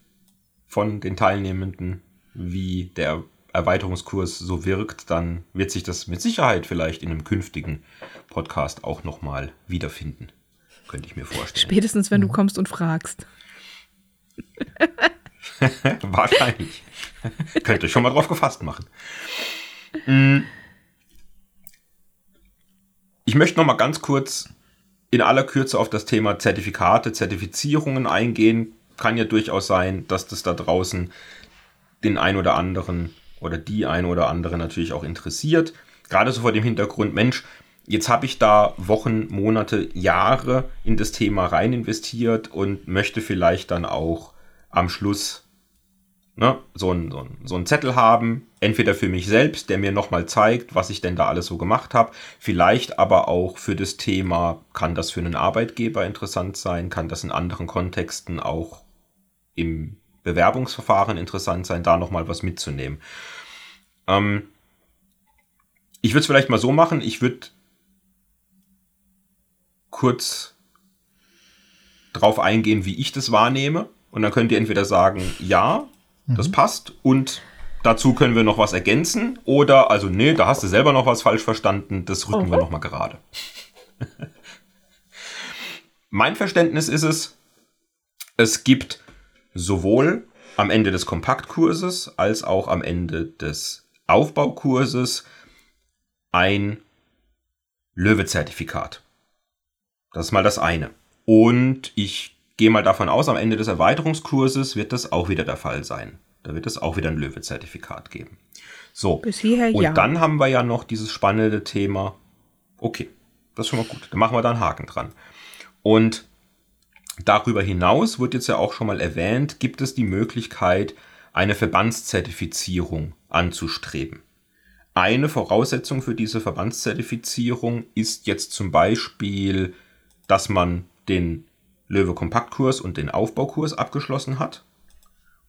von den Teilnehmenden, wie der Erweiterungskurs so wirkt, dann wird sich das mit Sicherheit vielleicht in einem künftigen Podcast auch nochmal wiederfinden. Könnte ich mir vorstellen. Spätestens, wenn du kommst und fragst. Wahrscheinlich. Könnt ihr schon mal drauf gefasst machen. Mm. Ich möchte noch mal ganz kurz in aller Kürze auf das Thema Zertifikate, Zertifizierungen eingehen. Kann ja durchaus sein, dass das da draußen den ein oder anderen oder die ein oder andere natürlich auch interessiert. Gerade so vor dem Hintergrund, Mensch, jetzt habe ich da Wochen, Monate, Jahre in das Thema rein investiert und möchte vielleicht dann auch am Schluss ne, so, ein, so, ein, so einen Zettel haben, entweder für mich selbst, der mir nochmal zeigt, was ich denn da alles so gemacht habe, vielleicht aber auch für das Thema, kann das für einen Arbeitgeber interessant sein, kann das in anderen Kontexten auch im Bewerbungsverfahren interessant sein, da nochmal was mitzunehmen. Ähm, ich würde es vielleicht mal so machen, ich würde kurz drauf eingehen, wie ich das wahrnehme. Und dann könnt ihr entweder sagen, ja, das mhm. passt und dazu können wir noch was ergänzen. Oder, also nee, da hast du selber noch was falsch verstanden, das rücken oh. wir nochmal gerade. mein Verständnis ist es, es gibt sowohl am Ende des Kompaktkurses als auch am Ende des Aufbaukurses ein Löwe-Zertifikat. Das ist mal das eine. Und ich gehe mal davon aus, am Ende des Erweiterungskurses wird das auch wieder der Fall sein. Da wird es auch wieder ein Löwe-Zertifikat geben. So. Bis hierher Und ja. dann haben wir ja noch dieses spannende Thema. Okay, das ist schon mal gut. Dann machen wir da einen Haken dran. Und darüber hinaus wird jetzt ja auch schon mal erwähnt, gibt es die Möglichkeit, eine Verbandszertifizierung anzustreben. Eine Voraussetzung für diese Verbandszertifizierung ist jetzt zum Beispiel, dass man den Löwe Kompaktkurs und den Aufbaukurs abgeschlossen hat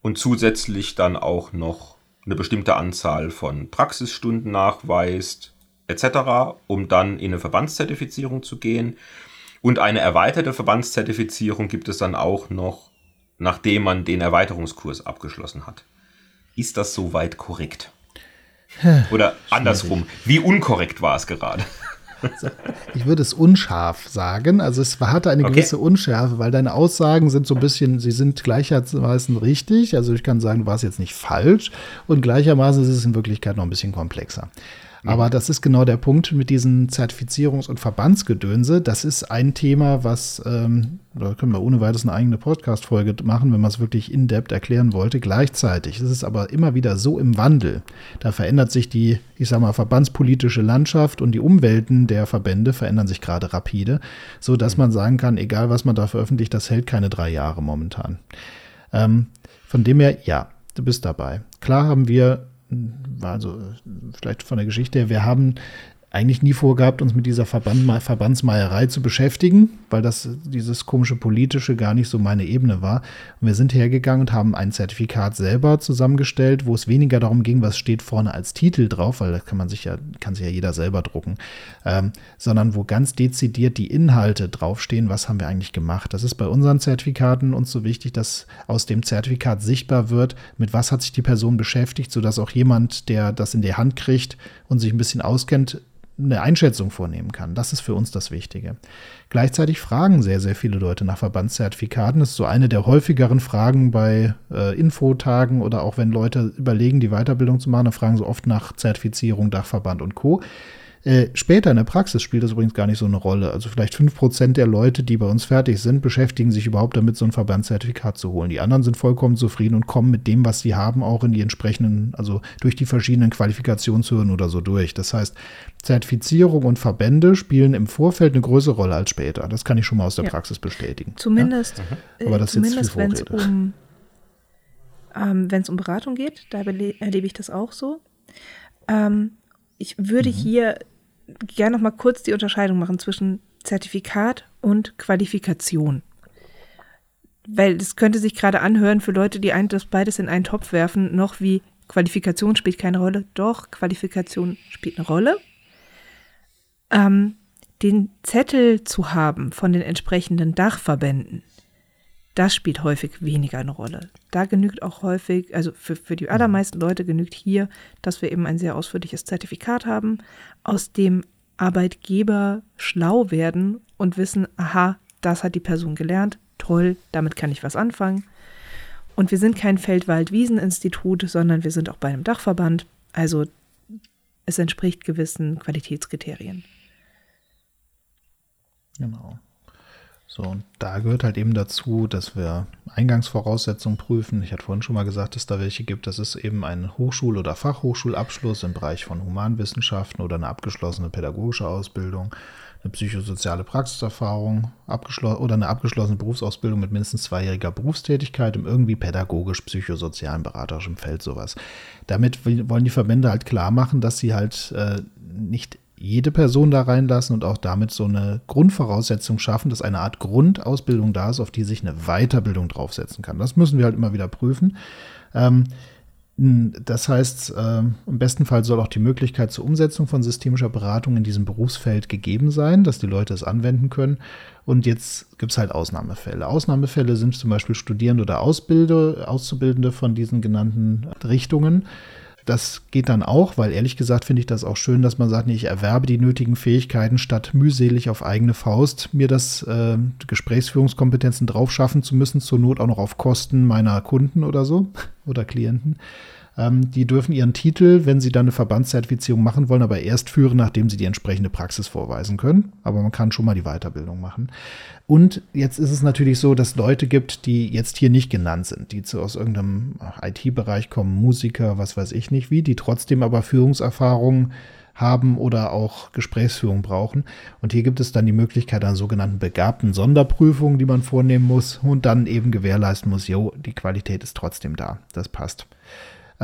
und zusätzlich dann auch noch eine bestimmte Anzahl von Praxisstunden nachweist etc., um dann in eine Verbandszertifizierung zu gehen. Und eine erweiterte Verbandszertifizierung gibt es dann auch noch, nachdem man den Erweiterungskurs abgeschlossen hat. Ist das soweit korrekt? Oder andersrum, wie unkorrekt war es gerade? Ich würde es unscharf sagen. Also es hatte eine Okay. gewisse Unschärfe, weil deine Aussagen sind so ein bisschen, sie sind gleichermaßen richtig. Also ich kann sagen, du warst jetzt nicht falsch. Und gleichermaßen ist es in Wirklichkeit noch ein bisschen komplexer. Aber das ist genau der Punkt mit diesen Zertifizierungs- und Verbandsgedönse. Das ist ein Thema, was, ähm, da können wir ohne weiteres eine eigene Podcast-Folge machen, wenn man es wirklich in-depth erklären wollte. Gleichzeitig ist es aber immer wieder so im Wandel. Da verändert sich die, ich sag mal, verbandspolitische Landschaft und die Umwelten der Verbände verändern sich gerade rapide, so dass man sagen kann, egal was man da veröffentlicht, das hält keine drei Jahre momentan. Ähm, von dem her, ja, du bist dabei. Klar haben wir, also vielleicht von der Geschichte her, wir haben eigentlich nie vorgehabt, uns mit dieser Verband, Verbandsmeierei zu beschäftigen, weil das dieses komische politische gar nicht so meine Ebene war. Und wir sind hergegangen und haben ein Zertifikat selber zusammengestellt, wo es weniger darum ging, was steht vorne als Titel drauf, weil das kann man sich ja, kann sich ja jeder selber drucken, ähm, sondern wo ganz dezidiert die Inhalte draufstehen, was haben wir eigentlich gemacht. Das ist bei unseren Zertifikaten uns so wichtig, dass aus dem Zertifikat sichtbar wird, mit was hat sich die Person beschäftigt, sodass auch jemand, der das in die Hand kriegt und sich ein bisschen auskennt, eine Einschätzung vornehmen kann. Das ist für uns das Wichtige. Gleichzeitig fragen sehr, sehr viele Leute nach Verbandszertifikaten. Das ist so eine der häufigeren Fragen bei äh, Infotagen oder auch wenn Leute überlegen, die Weiterbildung zu machen, dann fragen sie oft nach Zertifizierung, Dachverband und Co. Äh, später in der Praxis spielt das übrigens gar nicht so eine Rolle. Also vielleicht 5% der Leute, die bei uns fertig sind, beschäftigen sich überhaupt damit, so ein Verbandszertifikat zu holen. Die anderen sind vollkommen zufrieden und kommen mit dem, was sie haben, auch in die entsprechenden, also durch die verschiedenen Qualifikationshürden oder so durch. Das heißt, Zertifizierung und Verbände spielen im Vorfeld eine größere Rolle als später. Das kann ich schon mal aus der Ja. Praxis bestätigen. Zumindest, äh, Aber das zumindest wenn es um, ähm, um Beratung geht, da erlebe ich das auch so. Ähm, ich würde Mhm. hier gerne noch mal kurz die Unterscheidung machen zwischen Zertifikat und Qualifikation. Weil das könnte sich gerade anhören für Leute, die ein, das beides in einen Topf werfen, noch wie Qualifikation spielt keine Rolle. Doch, Qualifikation spielt eine Rolle. Ähm, den Zettel zu haben von den entsprechenden Dachverbänden, das spielt häufig weniger eine Rolle. Da genügt auch häufig, also für, für die allermeisten Leute genügt hier, dass wir eben ein sehr ausführliches Zertifikat haben, aus dem Arbeitgeber schlau werden und wissen, aha, das hat die Person gelernt, toll, damit kann ich was anfangen. Und wir sind kein Feld-Wald-Wiesen-Institut, sondern wir sind auch bei einem Dachverband. Also es entspricht gewissen Qualitätskriterien. Genau. So, und da gehört halt eben dazu, dass wir Eingangsvoraussetzungen prüfen. Ich hatte vorhin schon mal gesagt, dass da welche gibt. Das ist eben ein Hochschul- oder Fachhochschulabschluss im Bereich von Humanwissenschaften oder eine abgeschlossene pädagogische Ausbildung, eine psychosoziale Praxiserfahrung oder eine abgeschlossene Berufsausbildung mit mindestens zweijähriger Berufstätigkeit im irgendwie pädagogisch, psychosozialen, beraterischen Feld sowas. Damit wollen die Verbände halt klar machen, dass sie halt äh, nicht jede Person da reinlassen und auch damit so eine Grundvoraussetzung schaffen, dass eine Art Grundausbildung da ist, auf die sich eine Weiterbildung draufsetzen kann. Das müssen wir halt immer wieder prüfen. Ähm, das heißt, ähm, im besten Fall soll auch die Möglichkeit zur Umsetzung von systemischer Beratung in diesem Berufsfeld gegeben sein, dass die Leute es anwenden können. Und jetzt gibt es halt Ausnahmefälle. Ausnahmefälle sind zum Beispiel Studierende oder Ausbilder, Auszubildende von diesen genannten Richtungen. Das geht dann auch, weil ehrlich gesagt finde ich das auch schön, dass man sagt, nee, ich erwerbe die nötigen Fähigkeiten, statt mühselig auf eigene Faust mir das äh, Gesprächsführungskompetenzen drauf schaffen zu müssen, zur Not auch noch auf Kosten meiner Kunden oder so oder Klienten. Ähm, die dürfen ihren Titel, wenn sie dann eine Verbandszertifizierung machen wollen, aber erst führen, nachdem sie die entsprechende Praxis vorweisen können. Aber man kann schon mal die Weiterbildung machen. Und jetzt ist es natürlich so, dass Leute gibt, die jetzt hier nicht genannt sind, die zu, aus irgendeinem IT-Bereich kommen, Musiker, was weiß ich nicht wie, die trotzdem aber Führungserfahrungen haben oder auch Gesprächsführung brauchen. Und hier gibt es dann die Möglichkeit einer sogenannten begabten Sonderprüfung, die man vornehmen muss und dann eben gewährleisten muss, jo, die Qualität ist trotzdem da. Das passt.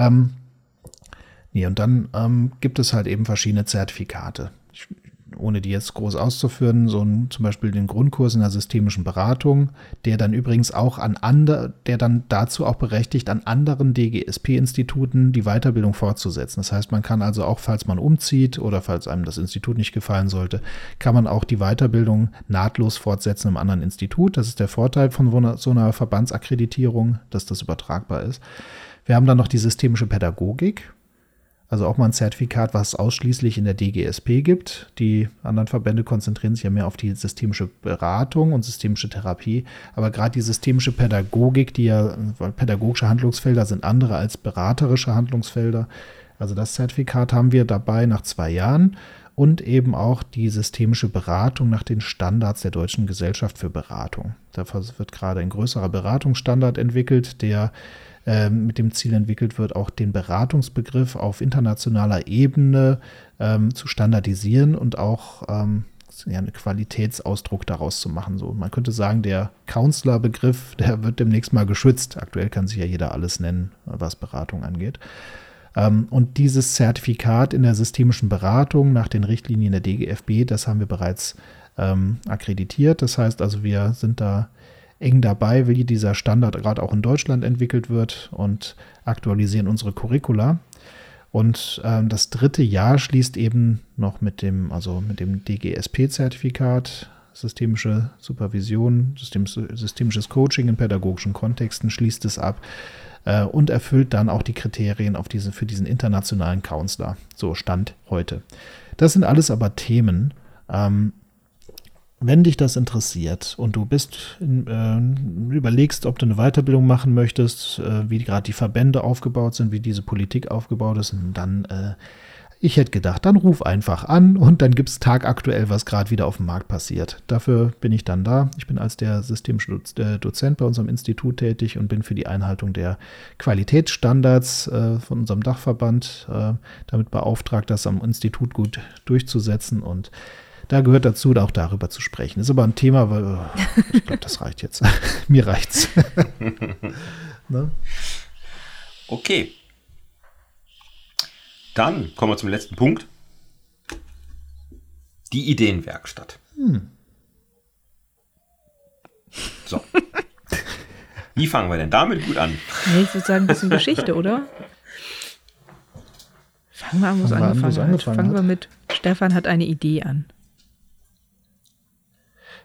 Ähm, nee, und dann ähm, gibt es halt eben verschiedene Zertifikate. Ich ohne die jetzt groß auszuführen, so ein, zum Beispiel den Grundkurs in der systemischen Beratung, der dann übrigens auch an andere, der dann dazu auch berechtigt, an anderen DGSP-Instituten die Weiterbildung fortzusetzen. Das heißt, man kann also auch, falls man umzieht oder falls einem das Institut nicht gefallen sollte, kann man auch die Weiterbildung nahtlos fortsetzen im anderen Institut. Das ist der Vorteil von so einer Verbandsakkreditierung, dass das übertragbar ist. Wir haben dann noch die systemische Pädagogik. Also auch mal ein Zertifikat, was ausschließlich in der DGSP gibt. Die anderen Verbände konzentrieren sich ja mehr auf die systemische Beratung und systemische Therapie. Aber gerade die systemische Pädagogik, die ja, weil pädagogische Handlungsfelder sind andere als beraterische Handlungsfelder. Also das Zertifikat haben wir dabei nach zwei Jahren und eben auch die systemische Beratung nach den Standards der Deutschen Gesellschaft für Beratung. Da wird gerade ein größerer Beratungsstandard entwickelt, der ähm, mit dem Ziel entwickelt wird, auch den Beratungsbegriff auf internationaler Ebene ähm, zu standardisieren und auch ähm, ja, einen Qualitätsausdruck daraus zu machen. So, man könnte sagen, der Counselor-Begriff, der wird demnächst mal geschützt. Aktuell kann sich ja jeder alles nennen, was Beratung angeht. Ähm, und dieses Zertifikat in der systemischen Beratung nach den Richtlinien der DGFB, das haben wir bereits ähm, akkreditiert. Das heißt also, wir sind da eng dabei, wie dieser Standard gerade auch in Deutschland entwickelt wird und aktualisieren unsere Curricula. Und ähm, das dritte Jahr schließt eben noch mit dem, also mit dem DGSP-Zertifikat, systemische Supervision, System, systemisches Coaching in pädagogischen Kontexten, schließt es ab äh, und erfüllt dann auch die Kriterien auf diese, für diesen internationalen Counselor. So Stand heute. Das sind alles aber Themen, ähm, wenn dich das interessiert und du bist, äh, überlegst, ob du eine Weiterbildung machen möchtest, äh, wie gerade die Verbände aufgebaut sind, wie diese Politik aufgebaut ist, dann, äh, ich hätte gedacht, dann ruf einfach an und dann gibt es tagaktuell, was gerade wieder auf dem Markt passiert. Dafür bin ich dann da. Ich bin als der systemische äh, bei unserem Institut tätig und bin für die Einhaltung der Qualitätsstandards äh, von unserem Dachverband äh, damit beauftragt, das am Institut gut durchzusetzen und da gehört dazu, auch darüber zu sprechen. Ist aber ein Thema, weil oh, ich glaube, das reicht jetzt. Mir reicht's. ne? Okay. Dann kommen wir zum letzten Punkt. Die Ideenwerkstatt. Hm. So. Wie fangen wir denn damit gut an? Nee, ich würde sagen, ein bisschen Geschichte, oder? Fangen wir an, wo es angefangen, angefangen, hat. Fangen wir mit Stefan hat eine Idee an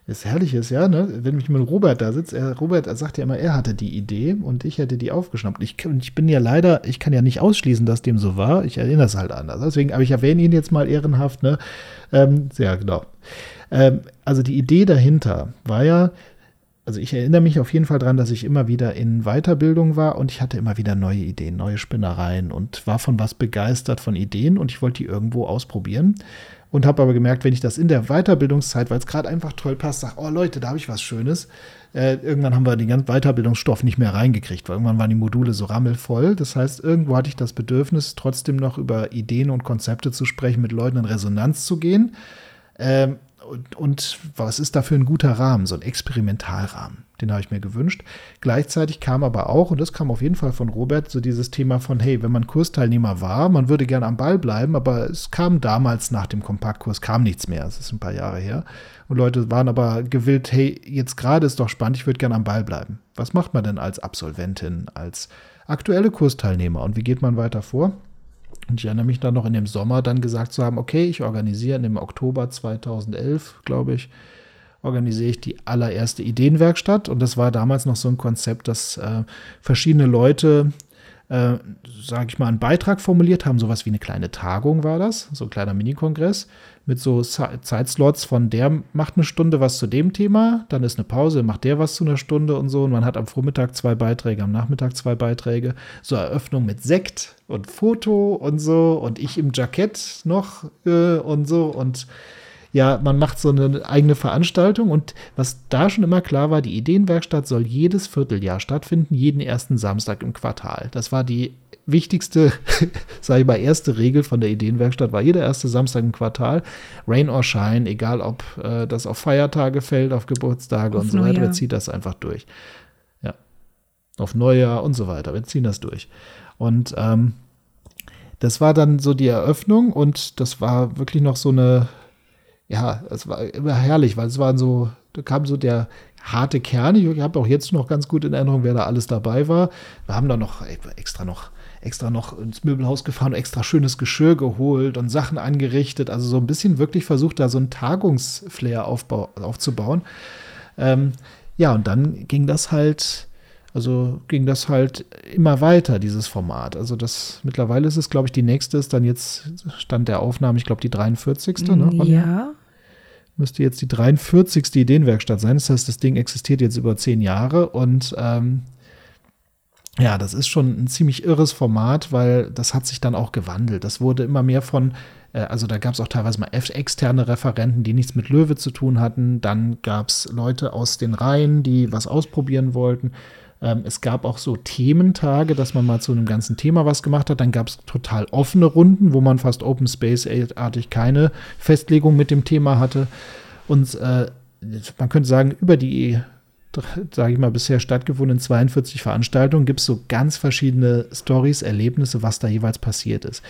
das Herrliche ist ja, ne, wenn ich mit Robert da sitze, er, Robert er sagt ja immer, er hatte die Idee und ich hätte die aufgeschnappt. Ich, ich bin ja leider, ich kann ja nicht ausschließen, dass dem so war. Ich erinnere es halt anders. Deswegen, aber ich erwähne ihn jetzt mal ehrenhaft, ne? Ähm, ja, genau. Ähm, also die Idee dahinter war ja, also ich erinnere mich auf jeden Fall daran, dass ich immer wieder in Weiterbildung war und ich hatte immer wieder neue Ideen, neue Spinnereien und war von was begeistert von Ideen und ich wollte die irgendwo ausprobieren und habe aber gemerkt, wenn ich das in der Weiterbildungszeit, weil es gerade einfach toll passt, sage, oh Leute, da habe ich was Schönes. Äh, irgendwann haben wir den ganzen Weiterbildungsstoff nicht mehr reingekriegt, weil irgendwann waren die Module so rammelvoll. Das heißt, irgendwo hatte ich das Bedürfnis, trotzdem noch über Ideen und Konzepte zu sprechen, mit Leuten in Resonanz zu gehen. Ähm, und, und was ist dafür ein guter Rahmen, so ein Experimentalrahmen? Den habe ich mir gewünscht. Gleichzeitig kam aber auch, und das kam auf jeden Fall von Robert, so dieses Thema von, hey, wenn man Kursteilnehmer war, man würde gerne am Ball bleiben, aber es kam damals nach dem Kompaktkurs, kam nichts mehr. Das ist ein paar Jahre her. Und Leute waren aber gewillt, hey, jetzt gerade ist doch spannend, ich würde gerne am Ball bleiben. Was macht man denn als Absolventin, als aktuelle Kursteilnehmer und wie geht man weiter vor? Und ich erinnere mich dann noch in dem Sommer dann gesagt zu haben, okay, ich organisiere im Oktober 2011, glaube ich, organisiere ich die allererste Ideenwerkstatt. Und das war damals noch so ein Konzept, dass äh, verschiedene Leute, äh, sage ich mal, einen Beitrag formuliert haben. Sowas wie eine kleine Tagung war das, so ein kleiner Minikongress mit so Zeitslots von der macht eine Stunde was zu dem Thema, dann ist eine Pause, macht der was zu einer Stunde und so. Und man hat am Vormittag zwei Beiträge, am Nachmittag zwei Beiträge. So Eröffnung mit Sekt und Foto und so und ich im Jackett noch äh, und so und ja, man macht so eine eigene Veranstaltung und was da schon immer klar war, die Ideenwerkstatt soll jedes Vierteljahr stattfinden, jeden ersten Samstag im Quartal. Das war die wichtigste, sage ich mal, erste Regel von der Ideenwerkstatt war jeder erste Samstag im Quartal, Rain or Shine, egal ob äh, das auf Feiertage fällt, auf Geburtstage auf und so weiter, wir ziehen das einfach durch. Ja. Auf Neujahr und so weiter, wir ziehen das durch. Und ähm, das war dann so die Eröffnung und das war wirklich noch so eine, ja, es war immer herrlich, weil es waren so, da kam so der harte Kern. Ich habe auch jetzt noch ganz gut in Erinnerung, wer da alles dabei war. Wir haben da noch extra noch extra noch ins Möbelhaus gefahren, extra schönes Geschirr geholt und Sachen angerichtet. Also so ein bisschen wirklich versucht, da so ein Tagungsflair aufzubauen. Ähm, ja, und dann ging das halt, also ging das halt immer weiter, dieses Format. Also das, mittlerweile ist es, glaube ich, die nächste ist dann jetzt, Stand der Aufnahme, ich glaube, die 43. Ne, ja. Müsste jetzt die 43. Ideenwerkstatt sein. Das heißt, das Ding existiert jetzt über zehn Jahre und ähm, ja, das ist schon ein ziemlich irres Format, weil das hat sich dann auch gewandelt. Das wurde immer mehr von, äh, also da gab es auch teilweise mal externe Referenten, die nichts mit Löwe zu tun hatten. Dann gab es Leute aus den Reihen, die was ausprobieren wollten. Ähm, es gab auch so Thementage, dass man mal zu einem ganzen Thema was gemacht hat. Dann gab es total offene Runden, wo man fast Open Space-artig keine Festlegung mit dem Thema hatte. Und äh, man könnte sagen, über die sage ich mal, bisher stattgefundenen 42 Veranstaltungen gibt es so ganz verschiedene Stories, Erlebnisse, was da jeweils passiert ist.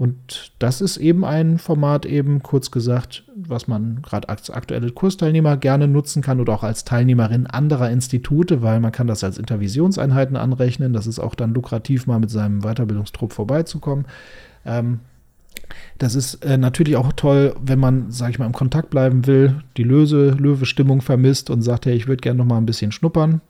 Und das ist eben ein Format, eben kurz gesagt, was man gerade als aktuelle Kursteilnehmer gerne nutzen kann oder auch als Teilnehmerin anderer Institute, weil man kann das als Intervisionseinheiten anrechnen. Das ist auch dann lukrativ, mal mit seinem Weiterbildungstrupp vorbeizukommen. Ähm, das ist äh, natürlich auch toll, wenn man, sag ich mal, im Kontakt bleiben will, die Löse, Löwe-Stimmung vermisst und sagt, hey, ich würde gerne noch mal ein bisschen schnuppern.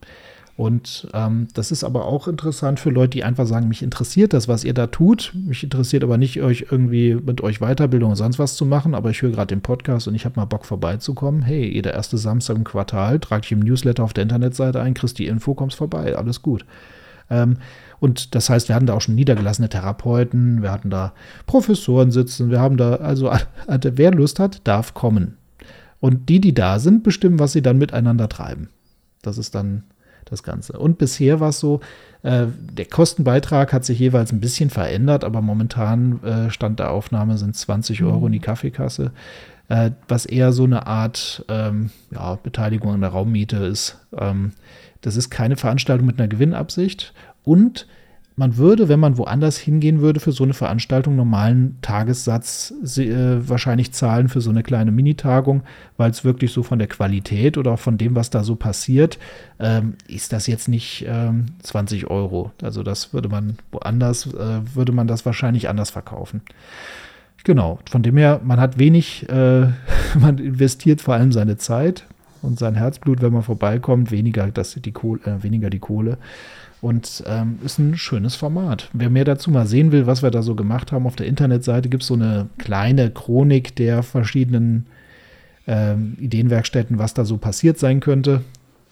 Und ähm, das ist aber auch interessant für Leute, die einfach sagen, mich interessiert das, was ihr da tut. Mich interessiert aber nicht, euch irgendwie mit euch Weiterbildung und sonst was zu machen, aber ich höre gerade den Podcast und ich habe mal Bock vorbeizukommen. Hey, jeder erste Samstag im Quartal, trag dich im Newsletter auf der Internetseite ein, kriegst die Info, kommst vorbei, alles gut. Ähm, und das heißt, wir hatten da auch schon niedergelassene Therapeuten, wir hatten da Professoren sitzen, wir haben da, also wer Lust hat, darf kommen. Und die, die da sind, bestimmen, was sie dann miteinander treiben. Das ist dann das Ganze. Und bisher war es so, äh, der Kostenbeitrag hat sich jeweils ein bisschen verändert, aber momentan äh, Stand der Aufnahme sind 20 Euro in die mhm. Kaffeekasse, äh, was eher so eine Art ähm, ja, Beteiligung an der Raummiete ist. Ähm, das ist keine Veranstaltung mit einer Gewinnabsicht und man würde, wenn man woanders hingehen würde, für so eine Veranstaltung normalen Tagessatz äh, wahrscheinlich zahlen für so eine kleine Minitagung, weil es wirklich so von der Qualität oder von dem, was da so passiert, ähm, ist das jetzt nicht ähm, 20 Euro. Also das würde man woanders, äh, würde man das wahrscheinlich anders verkaufen. Genau, von dem her, man hat wenig, äh, man investiert vor allem seine Zeit und sein Herzblut, wenn man vorbeikommt, weniger, das die Kohle, äh, weniger die Kohle. Und ähm, ist ein schönes Format. Wer mehr dazu mal sehen will, was wir da so gemacht haben, auf der Internetseite gibt es so eine kleine Chronik der verschiedenen ähm, Ideenwerkstätten, was da so passiert sein könnte.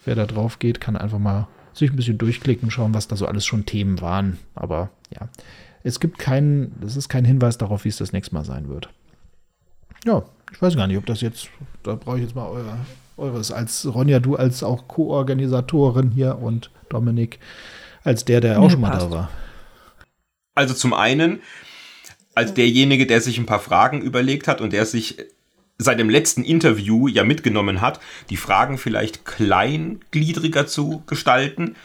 Wer da drauf geht, kann einfach mal sich ein bisschen durchklicken, schauen, was da so alles schon Themen waren. Aber ja, es gibt keinen, es ist kein Hinweis darauf, wie es das nächste Mal sein wird. Ja, ich weiß gar nicht, ob das jetzt, da brauche ich jetzt mal eure, eures als Ronja, du als auch Co-Organisatorin hier und Dominik als der, der auch schon mal da war. Also zum einen, als derjenige, der sich ein paar Fragen überlegt hat und der sich seit dem letzten Interview ja mitgenommen hat, die Fragen vielleicht kleingliedriger zu gestalten.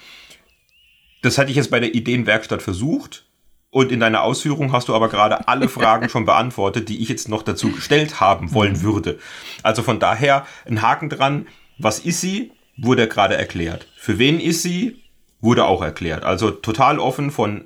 Das hatte ich jetzt bei der Ideenwerkstatt versucht. Und in deiner Ausführung hast du aber gerade alle Fragen schon beantwortet, die ich jetzt noch dazu gestellt haben wollen würde. Also von daher ein Haken dran. Was ist sie? Wurde gerade erklärt. Für wen ist sie? wurde auch erklärt. Also total offen von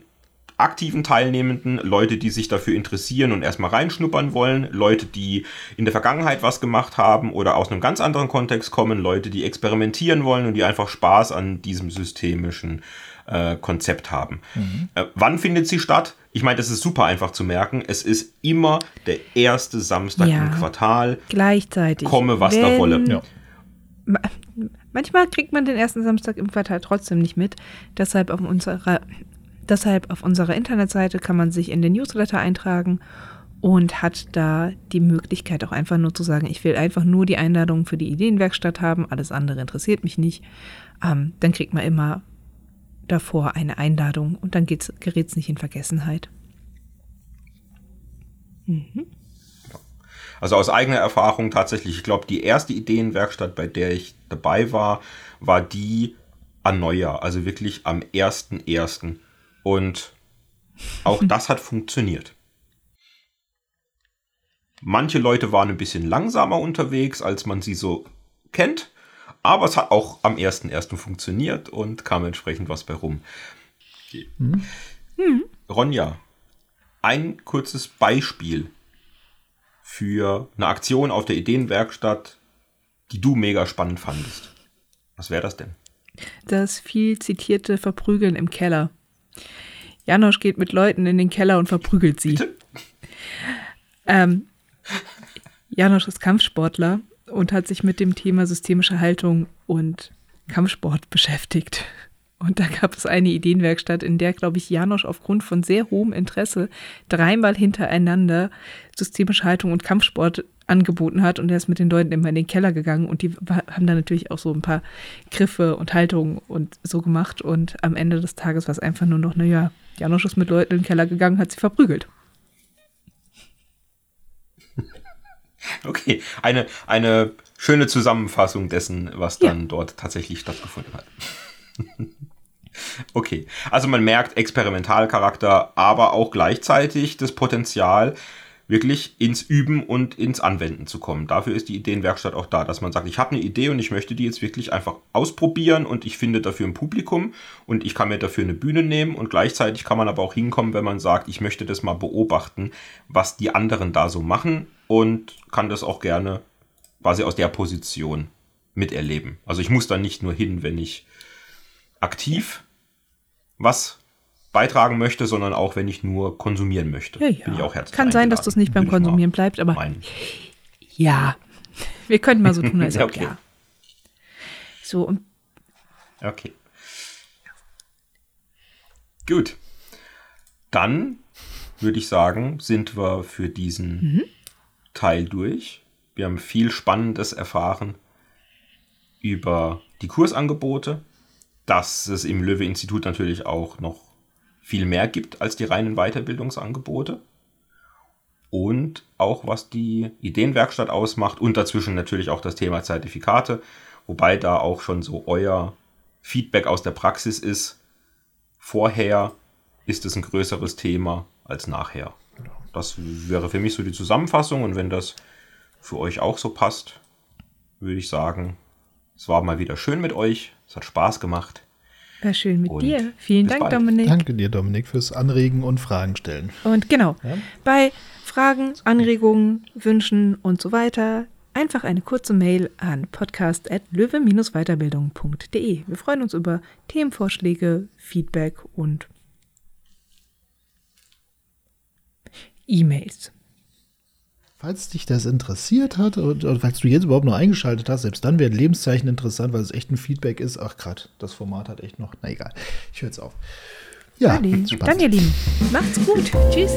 aktiven Teilnehmenden, Leute, die sich dafür interessieren und erstmal reinschnuppern wollen, Leute, die in der Vergangenheit was gemacht haben oder aus einem ganz anderen Kontext kommen, Leute, die experimentieren wollen und die einfach Spaß an diesem systemischen äh, Konzept haben. Mhm. Äh, wann findet sie statt? Ich meine, das ist super einfach zu merken. Es ist immer der erste Samstag ja, im Quartal. Gleichzeitig. Komme, was Wenn, da wolle. Ja. Manchmal kriegt man den ersten Samstag im Quartal trotzdem nicht mit. Deshalb auf unserer, deshalb auf unserer Internetseite kann man sich in den Newsletter eintragen und hat da die Möglichkeit auch einfach nur zu sagen, ich will einfach nur die Einladung für die Ideenwerkstatt haben, alles andere interessiert mich nicht. Ähm, dann kriegt man immer davor eine Einladung und dann gerät es nicht in Vergessenheit. Mhm. Also aus eigener Erfahrung tatsächlich, ich glaube, die erste Ideenwerkstatt, bei der ich dabei war, war die an Neujahr, also wirklich am 1.1. Und auch das hat funktioniert. Manche Leute waren ein bisschen langsamer unterwegs, als man sie so kennt. Aber es hat auch am 1.1. funktioniert und kam entsprechend was bei rum. Okay. Hm. Hm. Ronja, ein kurzes Beispiel für eine Aktion auf der Ideenwerkstatt, die du mega spannend fandest. Was wäre das denn? Das viel zitierte Verprügeln im Keller. Janosch geht mit Leuten in den Keller und verprügelt sie. Ähm, Janosch ist Kampfsportler und hat sich mit dem Thema systemische Haltung und Kampfsport beschäftigt. Und da gab es eine Ideenwerkstatt, in der, glaube ich, Janosch aufgrund von sehr hohem Interesse dreimal hintereinander systemische Haltung und Kampfsport angeboten hat. Und er ist mit den Leuten immer in den Keller gegangen und die haben da natürlich auch so ein paar Griffe und Haltungen und so gemacht. Und am Ende des Tages war es einfach nur noch, naja, Janosch ist mit Leuten in den Keller gegangen, hat sie verprügelt. Okay, eine, eine schöne Zusammenfassung dessen, was dann ja. dort tatsächlich stattgefunden hat. okay, also man merkt Experimentalcharakter, aber auch gleichzeitig das Potenzial, wirklich ins Üben und ins Anwenden zu kommen. Dafür ist die Ideenwerkstatt auch da, dass man sagt, ich habe eine Idee und ich möchte die jetzt wirklich einfach ausprobieren und ich finde dafür ein Publikum und ich kann mir dafür eine Bühne nehmen und gleichzeitig kann man aber auch hinkommen, wenn man sagt, ich möchte das mal beobachten, was die anderen da so machen und kann das auch gerne quasi aus der Position miterleben. Also ich muss da nicht nur hin, wenn ich aktiv was beitragen möchte, sondern auch, wenn ich nur konsumieren möchte. Ja, ja. Bin ich auch herzlich Kann sein, dass das nicht beim Konsumieren bleibt, aber meinen. ja, wir könnten mal so tun, als ob okay. ja. So. Okay. Gut. Dann würde ich sagen, sind wir für diesen mhm. Teil durch. Wir haben viel Spannendes erfahren über die Kursangebote, dass es im Löwe-Institut natürlich auch noch viel mehr gibt als die reinen Weiterbildungsangebote. Und auch was die Ideenwerkstatt ausmacht und dazwischen natürlich auch das Thema Zertifikate, wobei da auch schon so euer Feedback aus der Praxis ist. Vorher ist es ein größeres Thema als nachher. Das wäre für mich so die Zusammenfassung und wenn das für euch auch so passt, würde ich sagen, es war mal wieder schön mit euch. Es hat Spaß gemacht. War schön mit und dir. Vielen Dank, bald. Dominik. Danke dir, Dominik, fürs Anregen und Fragen stellen. Und genau, ja? bei Fragen, Anregungen, Wünschen und so weiter einfach eine kurze Mail an podcast.löwe-weiterbildung.de. Wir freuen uns über Themenvorschläge, Feedback und E-Mails. Falls dich das interessiert hat und, und falls du jetzt überhaupt noch eingeschaltet hast, selbst dann wäre Lebenszeichen interessant, weil es echt ein Feedback ist. Ach, gerade, das Format hat echt noch. Na egal, ich höre jetzt auf. Ja, Spaß. dann ihr Lieben, macht's gut. Tschüss.